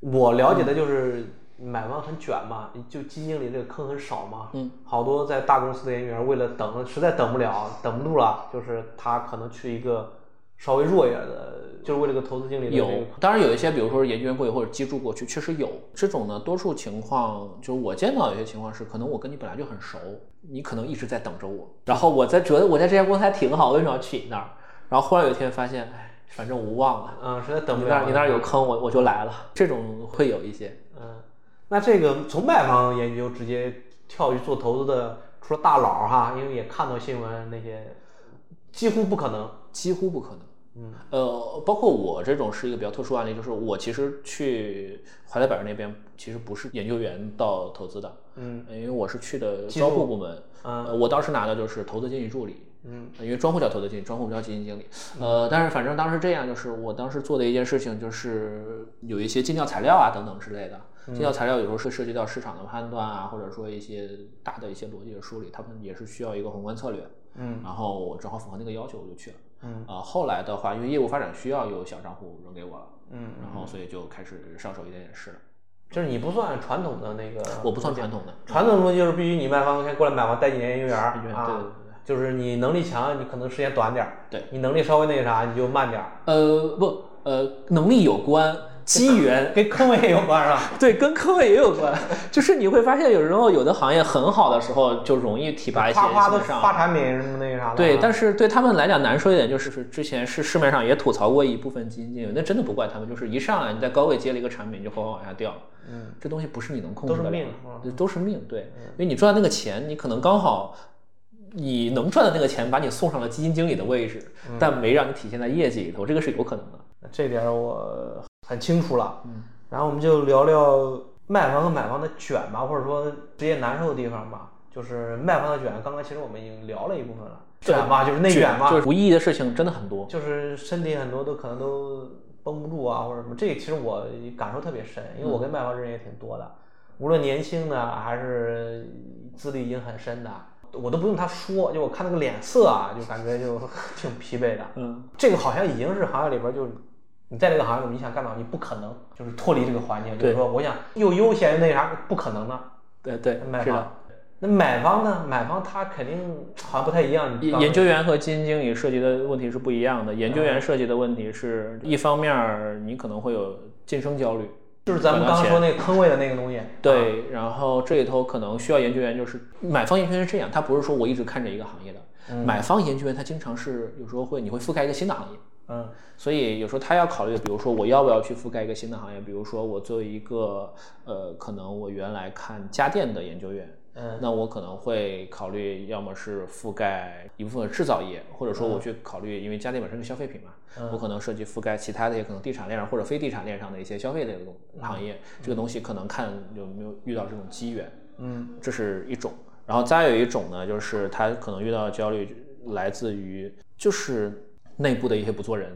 我了解的就是买房很卷嘛，就基金经理这个坑很少嘛，嗯，好多在大公司的研究员为了等，实在等不了，等不住了，就是他可能去一个稍微弱一点的，就是为了个投资经理有，当然有一些，比如说研究员过去或者基助过去，确实有这种呢。多数情况就是我见到有些情况是，可能我跟你本来就很熟，你可能一直在等着我，然后我在觉得我在这家公司还挺好，为什么要去你那儿？然后忽然有一天发现，哎，反正无望了，嗯，实在等不了。那儿你那儿有坑，我我就来了。这种会有一些，嗯，那这个从卖方研究直接跳去做投资的，除了大佬儿哈，因为也看到新闻那些，几乎不可能。几乎不可能。嗯，呃，包括我这种是一个比较特殊案例，就是我其实去怀特柏那边，其实不是研究员到投资的，嗯因为我是去的技术招募部门，嗯呃，我当时拿的就是投资经理助理，嗯因为专户叫投资经理，专户不叫基金经理。呃，但是反正当时这样，就是我当时做的一件事情，就是有一些尽调材料啊等等之类的。尽调材料有时候是涉及到市场的判断啊，或者说一些大的一些逻辑的梳理，他们也是需要一个宏观策略。嗯然后我正好符合那个要求，我就去了。嗯呃，后来的话，因为业务发展需要，有小账户扔给我了，嗯，然后所以就开始上手一点点试了。就是你不算传统的那个，[LAUGHS] 我不算传统的，传统的就是必须你卖方先过来买房带几年研究员啊，对对对对就是你能力强，你可能时间短点儿，对你能力稍微那个啥，你就慢点儿，呃，不，呃，能力有关，机缘 [LAUGHS] 跟坑位也有关是吧？[LAUGHS] 对，跟坑位也有关。就是你会发现，有时候有的行业很好的时候，就容易提拔一些夸夸都新上发产品什么那个啥的啊，对，但是对他们来讲难说一点，就是之前是市面上也吐槽过一部分基金经理，那真的不怪他们，就是一上来你在高位接了一个产品，就哗哗往下掉。嗯，这东西不是你能控制的，都是命嗯对都是命。对，因为你赚的那个钱，你可能刚好你能赚的那个钱把你送上了基金经理的位置，嗯但没让你体现在业绩里头，这个是有可能的。这点我很清楚了。嗯，然后我们就聊聊卖房和买房的卷吧，或者说职业难受的地方吧。就是卖方的卷，刚刚其实我们已经聊了一部分了。卷吧，就是内卷嘛，就是无意义的事情真的很多。就是身体很多都可能都绷不住啊，或者什么。这个其实我感受特别深，因为我跟卖方人也挺多的，无论年轻的还是资历已经很深的，我都不用他说，就我看那个脸色啊，就感觉就 [LAUGHS] 挺疲惫的。嗯，这个好像已经是行业里边就是。你在这个行业里，你想干到，你不可能就是脱离这个环境。就是说，我想又悠闲又那啥，不可能的。对对，买方那买方呢？买方他肯定好像不太一样。研究员和基金经理涉及的问题是不一样的。研究员涉及的问题是一方面，你可能会有晋升焦虑，就是咱们刚刚说那个坑位的那个东西。对，然后这里头可能需要研究员，就是买方研究员是这样，他不是说我一直看着一个行业的，买方研究员他经常是有时候会你会覆盖一个新的行业，嗯所以有时候他要考虑，比如说我要不要去覆盖一个新的行业，比如说我作为一个呃，可能我原来看家电的研究员。嗯那我可能会考虑，要么是覆盖一部分制造业，或者说我去考虑，因为家电本身是消费品嘛，我可能涉及覆盖其他的，也可能地产链上或者非地产链上的一些消费类的行业。这个东西可能看有没有遇到这种机缘，嗯这是一种。然后再有一种呢，就是他可能遇到的焦虑来自于就是内部的一些不做人，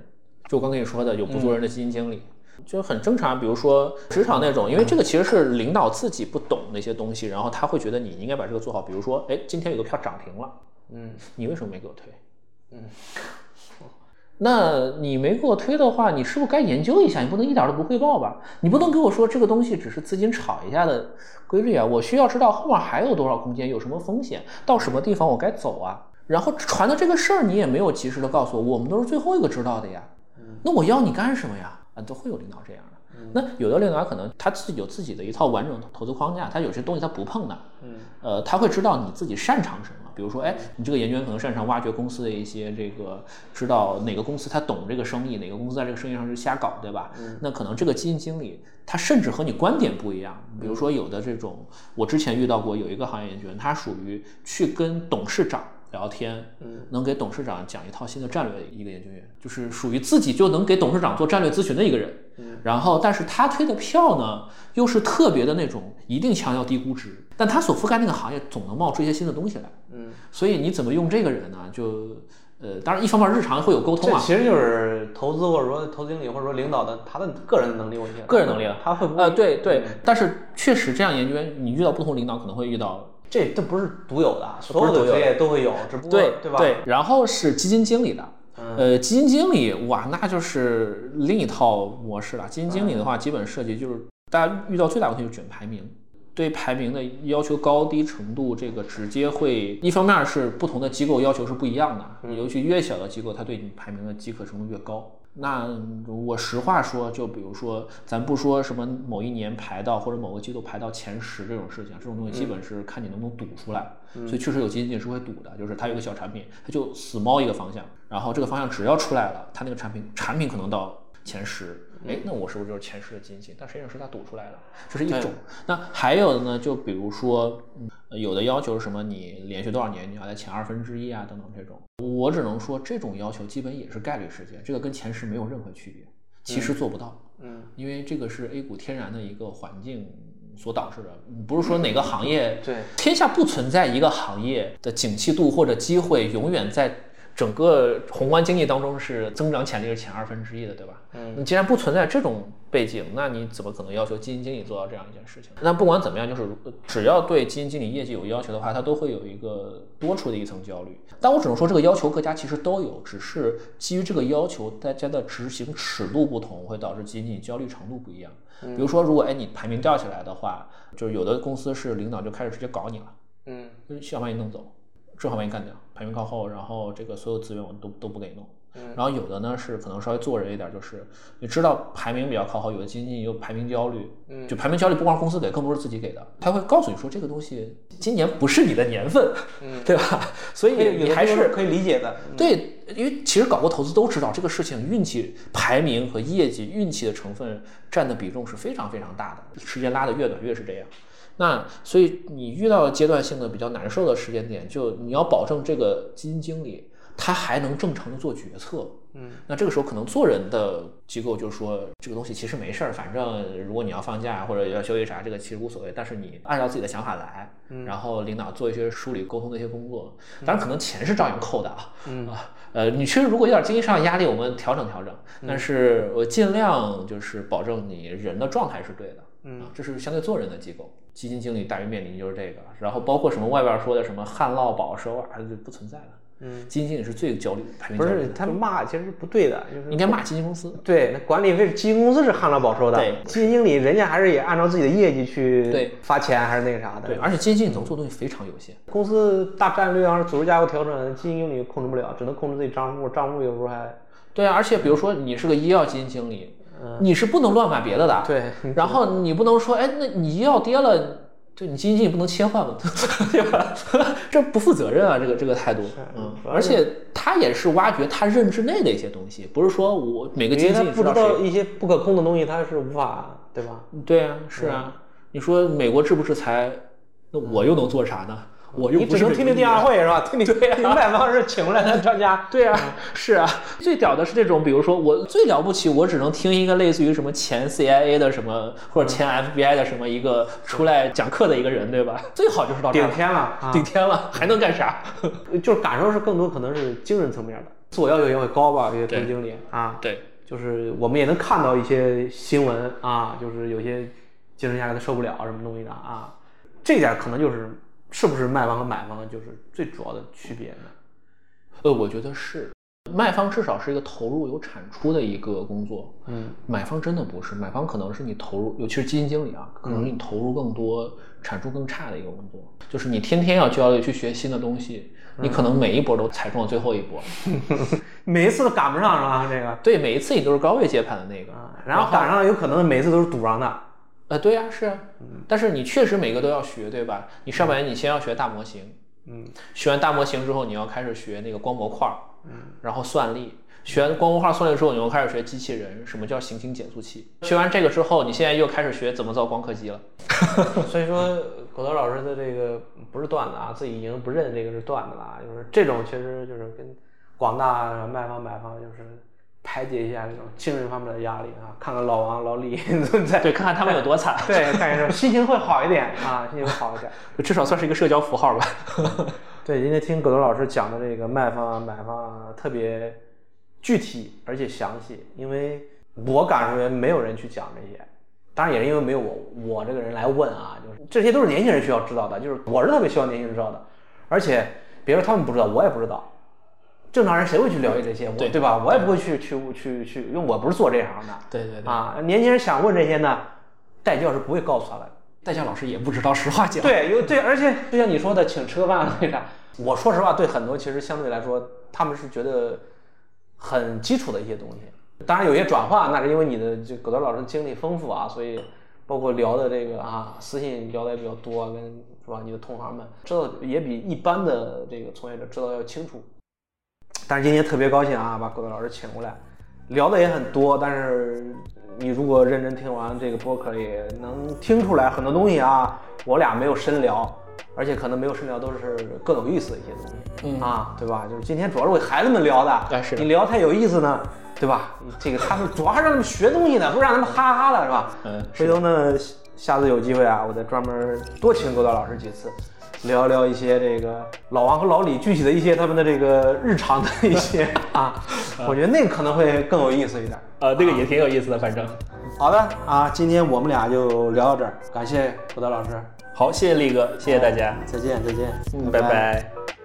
就我刚跟你说的，有不做人的基金经理。就很正常，比如说职场那种，因为这个其实是领导自己不懂那些东西，然后他会觉得你应该把这个做好。比如说，哎，今天有个票涨停了，嗯你为什么没给我推？嗯，那你没给我推的话，你是不是该研究一下？你不能一点都不汇报吧？你不能给我说这个东西只是资金炒一下的规律啊！我需要知道后面还有多少空间，有什么风险，到什么地方我该走啊？然后传的这个事儿你也没有及时的告诉我，我们都是最后一个知道的呀。那我要你干什么呀？啊，都会有领导这样的。那有的领导可能他自己有自己的一套完整的投资框架，他有些东西他不碰的。嗯，呃，他会知道你自己擅长什么。比如说，哎，你这个研究员可能擅长挖掘公司的一些这个，知道哪个公司他懂这个生意，哪个公司在这个生意上是瞎搞，对吧？嗯那可能这个基金经理他甚至和你观点不一样。比如说有的这种，我之前遇到过有一个行业研究员，他属于去跟董事长。聊天，嗯，能给董事长讲一套新的战略的一个研究员，就是属于自己就能给董事长做战略咨询的一个人。嗯，然后，但是他推的票呢，又是特别的那种，一定强调低估值，但他所覆盖那个行业总能冒出一些新的东西来。嗯，所以你怎么用这个人呢？就呃，当然一方面日常会有沟通啊，这其实就是投资或者说投资经理或者说领导的他的个人的能力问题。个人能力他会不会呃，对对，但是确实这样研究员，你遇到不同领导可能会遇到。这这不是独有的，所有的的职业都会有，只不过对对吧？对，然后是基金经理的，嗯呃，基金经理哇，那就是另一套模式了。基金经理的话，基本设计就是大家遇到最大问题就是卷排名，对排名的要求高低程度，这个直接会一方面是不同的机构要求是不一样的，尤其越小的机构，它对你排名的饥渴程度越高。那我实话说，就比如说，咱不说什么某一年排到或者某个季度排到前十这种事情，这种东西基本是看你能不能赌出来。所以确实有基金经理是会赌的，就是他有个小产品，他就死猫一个方向，然后这个方向只要出来了，他那个产品产品可能到前十，哎，那我是不是就是前世的基金星？但实际上是他赌出来的，这是一种。那还有的呢，就比如说，嗯有的要求是什么，你连续多少年你要在前二分之一啊等等这种，我只能说这种要求基本也是概率事件，这个跟前十没有任何区别，其实做不到。嗯，因为这个是 A 股天然的一个环境所导致的，不是说哪个行业，对，天下不存在一个行业的景气度或者机会永远在整个宏观经济当中是增长潜力是前二分之一的，对吧？嗯，你既然不存在这种背景，那你怎么可能要求基金经理做到这样一件事情？那不管怎么样，就是只要对基金经理业绩有要求的话，他都会有一个多出的一层焦虑。但我只能说，这个要求各家其实都有，只是基于这个要求，大家的执行尺度不同，会导致基金经理焦虑程度不一样。比如说，如果哎你排名掉下来的话，就是有的公司是领导就开始直接搞你了，嗯就是想把你弄走，正好把你干掉，排名靠后，然后这个所有资源我都都不给你弄。嗯然后有的呢是可能稍微做人一点，就是你知道排名比较靠后，有的基金经理有排名焦虑，嗯就排名焦虑不光是公司给，更多是自己给的，他会告诉你说这个东西今年不是你的年份，嗯对吧？所以你还是可以理解的。嗯，对，因为其实搞过投资都知道，这个事情运气、排名和业绩、运气的成分占的比重是非常非常大的，时间拉得越短越是这样。那所以你遇到阶段性的比较难受的时间点，就你要保证这个基金经理他还能正常的做决策。嗯，那这个时候可能做人的机构就说这个东西其实没事儿，反正如果你要放假或者要休息啥，这个其实无所谓。但是你按照自己的想法来，嗯然后领导做一些梳理沟通的一些工作，当然可能钱是照样扣的啊。嗯啊，呃，你确实如果有点经济上的压力，我们调整调整，但是我尽量就是保证你人的状态是对的。嗯啊，这是相对做人的机构，基金经理大于面临就是这个，然后包括什么外边说的什么旱涝保收啊，就不存在的。嗯，基金经理是最焦虑、排名不是他骂其实是不对的，就是应该骂基金公司。对，那管理费基金公司是旱涝保收的，对基金经理人家还是也按照自己的业绩去对发钱，还是那个啥的。对，而且基金经理能做的东西非常有限。公司大战略上组织架构调整，基金经理控制不了，只能控制自己账户，账户有时候还对啊，而且比如说你是个医药基金经理，你是不能乱买别的的。。对，[LAUGHS] 然后你不能说，哎，那你医药跌了，就你基金经理不能切换嘛，[LAUGHS] 对吧？[LAUGHS] 这不负责任啊，这个这个态度。嗯，而且他也是挖掘他认知内的一些东西，不是说我每个基金不知道。一些不可控的东西，他是无法，对吧？对啊，是啊。你说美国制不制裁，那我又能做啥呢？我又你不是只能听听电话会。是吧？[LAUGHS] 听听听外方是请过来的专家。[LAUGHS] 对啊，是啊，最屌的是这种，比如说我最了不起，我只能听一个类似于什么前 CIA 的什么或者前 FBI 的什么一个出来讲课的一个人，对吧？最好就是到顶天了啊！顶天了，还能干啥？[LAUGHS] 就是感受是更多可能是精神层面的，自我要求也会高吧，这些投资对经理啊，对，就是我们也能看到一些新闻啊，就是有些精神压力他受不了什么东西的啊，这点可能就是是不是卖方和买方就是最主要的区别呢？呃，我觉得是，卖方至少是一个投入有产出的一个工作，嗯，买方真的不是，买方可能是你投入，尤其是基金经理啊，可能是你投入更多、产出更差的一个工作。就是你天天要交流去学新的东西，你可能每一波都踩中了最后一波 [LAUGHS] [LAUGHS] 每一次都赶不上是吧？这个对，每一次你都是高位接盘的那个。啊，然后赶上了有可能每次都是赌上的，呃，对呀、是啊，但是你确实每个都要学，对吧？你上半年你先要学大模型，嗯，学完大模型之后，你要开始学那个光模块儿，嗯，然后算力。学完光模块儿算力之后，你又开始学机器人，什么叫行星减速器？学完这个之后，你现在又开始学怎么造光刻机了。[LAUGHS] 所以说狗头老师的这个不是段子啊，自己已经不认这个是段子了啊，就是这种其实就是跟广大卖方买方就是排解一下这种精神方面的压力啊，看看老王老李 [LAUGHS] 都在对，看看他们有多惨，[LAUGHS] 对，看一下心情会好一点啊，心情会好一点。[LAUGHS] 至少算是一个社交符号吧。对，今天听葛东老师讲的这个卖方啊、买方啊，特别具体而且详细，因为我感觉没有人去讲这些，当然也是因为没有我我这个人来问啊，就是这些都是年轻人需要知道的，就是我是特别希望年轻人知道的，而且别说他们不知道，我也不知道。正常人谁会去了解这些？我对对吧？我也不会去去去去，因为我不是做这行的对对对，啊。年轻人想问这些呢，代教是不会告诉他的。代教老师也不知道，实话讲。对，有对，而且就像你说的，请吃个饭为啥？我说实话，对很多其实相对来说，他们是觉得很基础的一些东西。当然有些转化，那是因为你的这葛德老师经历丰富啊，所以包括聊的这个啊，私信聊的也比较多，跟是吧？你的同行们知道也比一般的这个从业者知道要清楚。但是今天特别高兴啊，把狗德老师请过来，聊的也很多，但是你如果认真听完这个播客，也能听出来很多东西啊。我俩没有深聊，而且可能没有深聊都是更有意思的一些东西，嗯啊，对吧？就是今天主要是为孩子们聊的，哎是的你聊太有意思呢，对吧？这个他们主要还是让他们学东西呢，不是让他们哈哈的，是吧？嗯，回头呢，下次有机会啊，我再专门多请郭导老师几次，聊聊一些这个老王和老李具体的一些他们的这个日常的一些 [LAUGHS] 啊，我觉得那个可能会更有意思一点。呃，那个也挺有意思的，反正。好的啊，今天我们俩就聊到这儿，感谢郭德老师，好，谢谢力哥，谢谢大家，再见再见，嗯，拜拜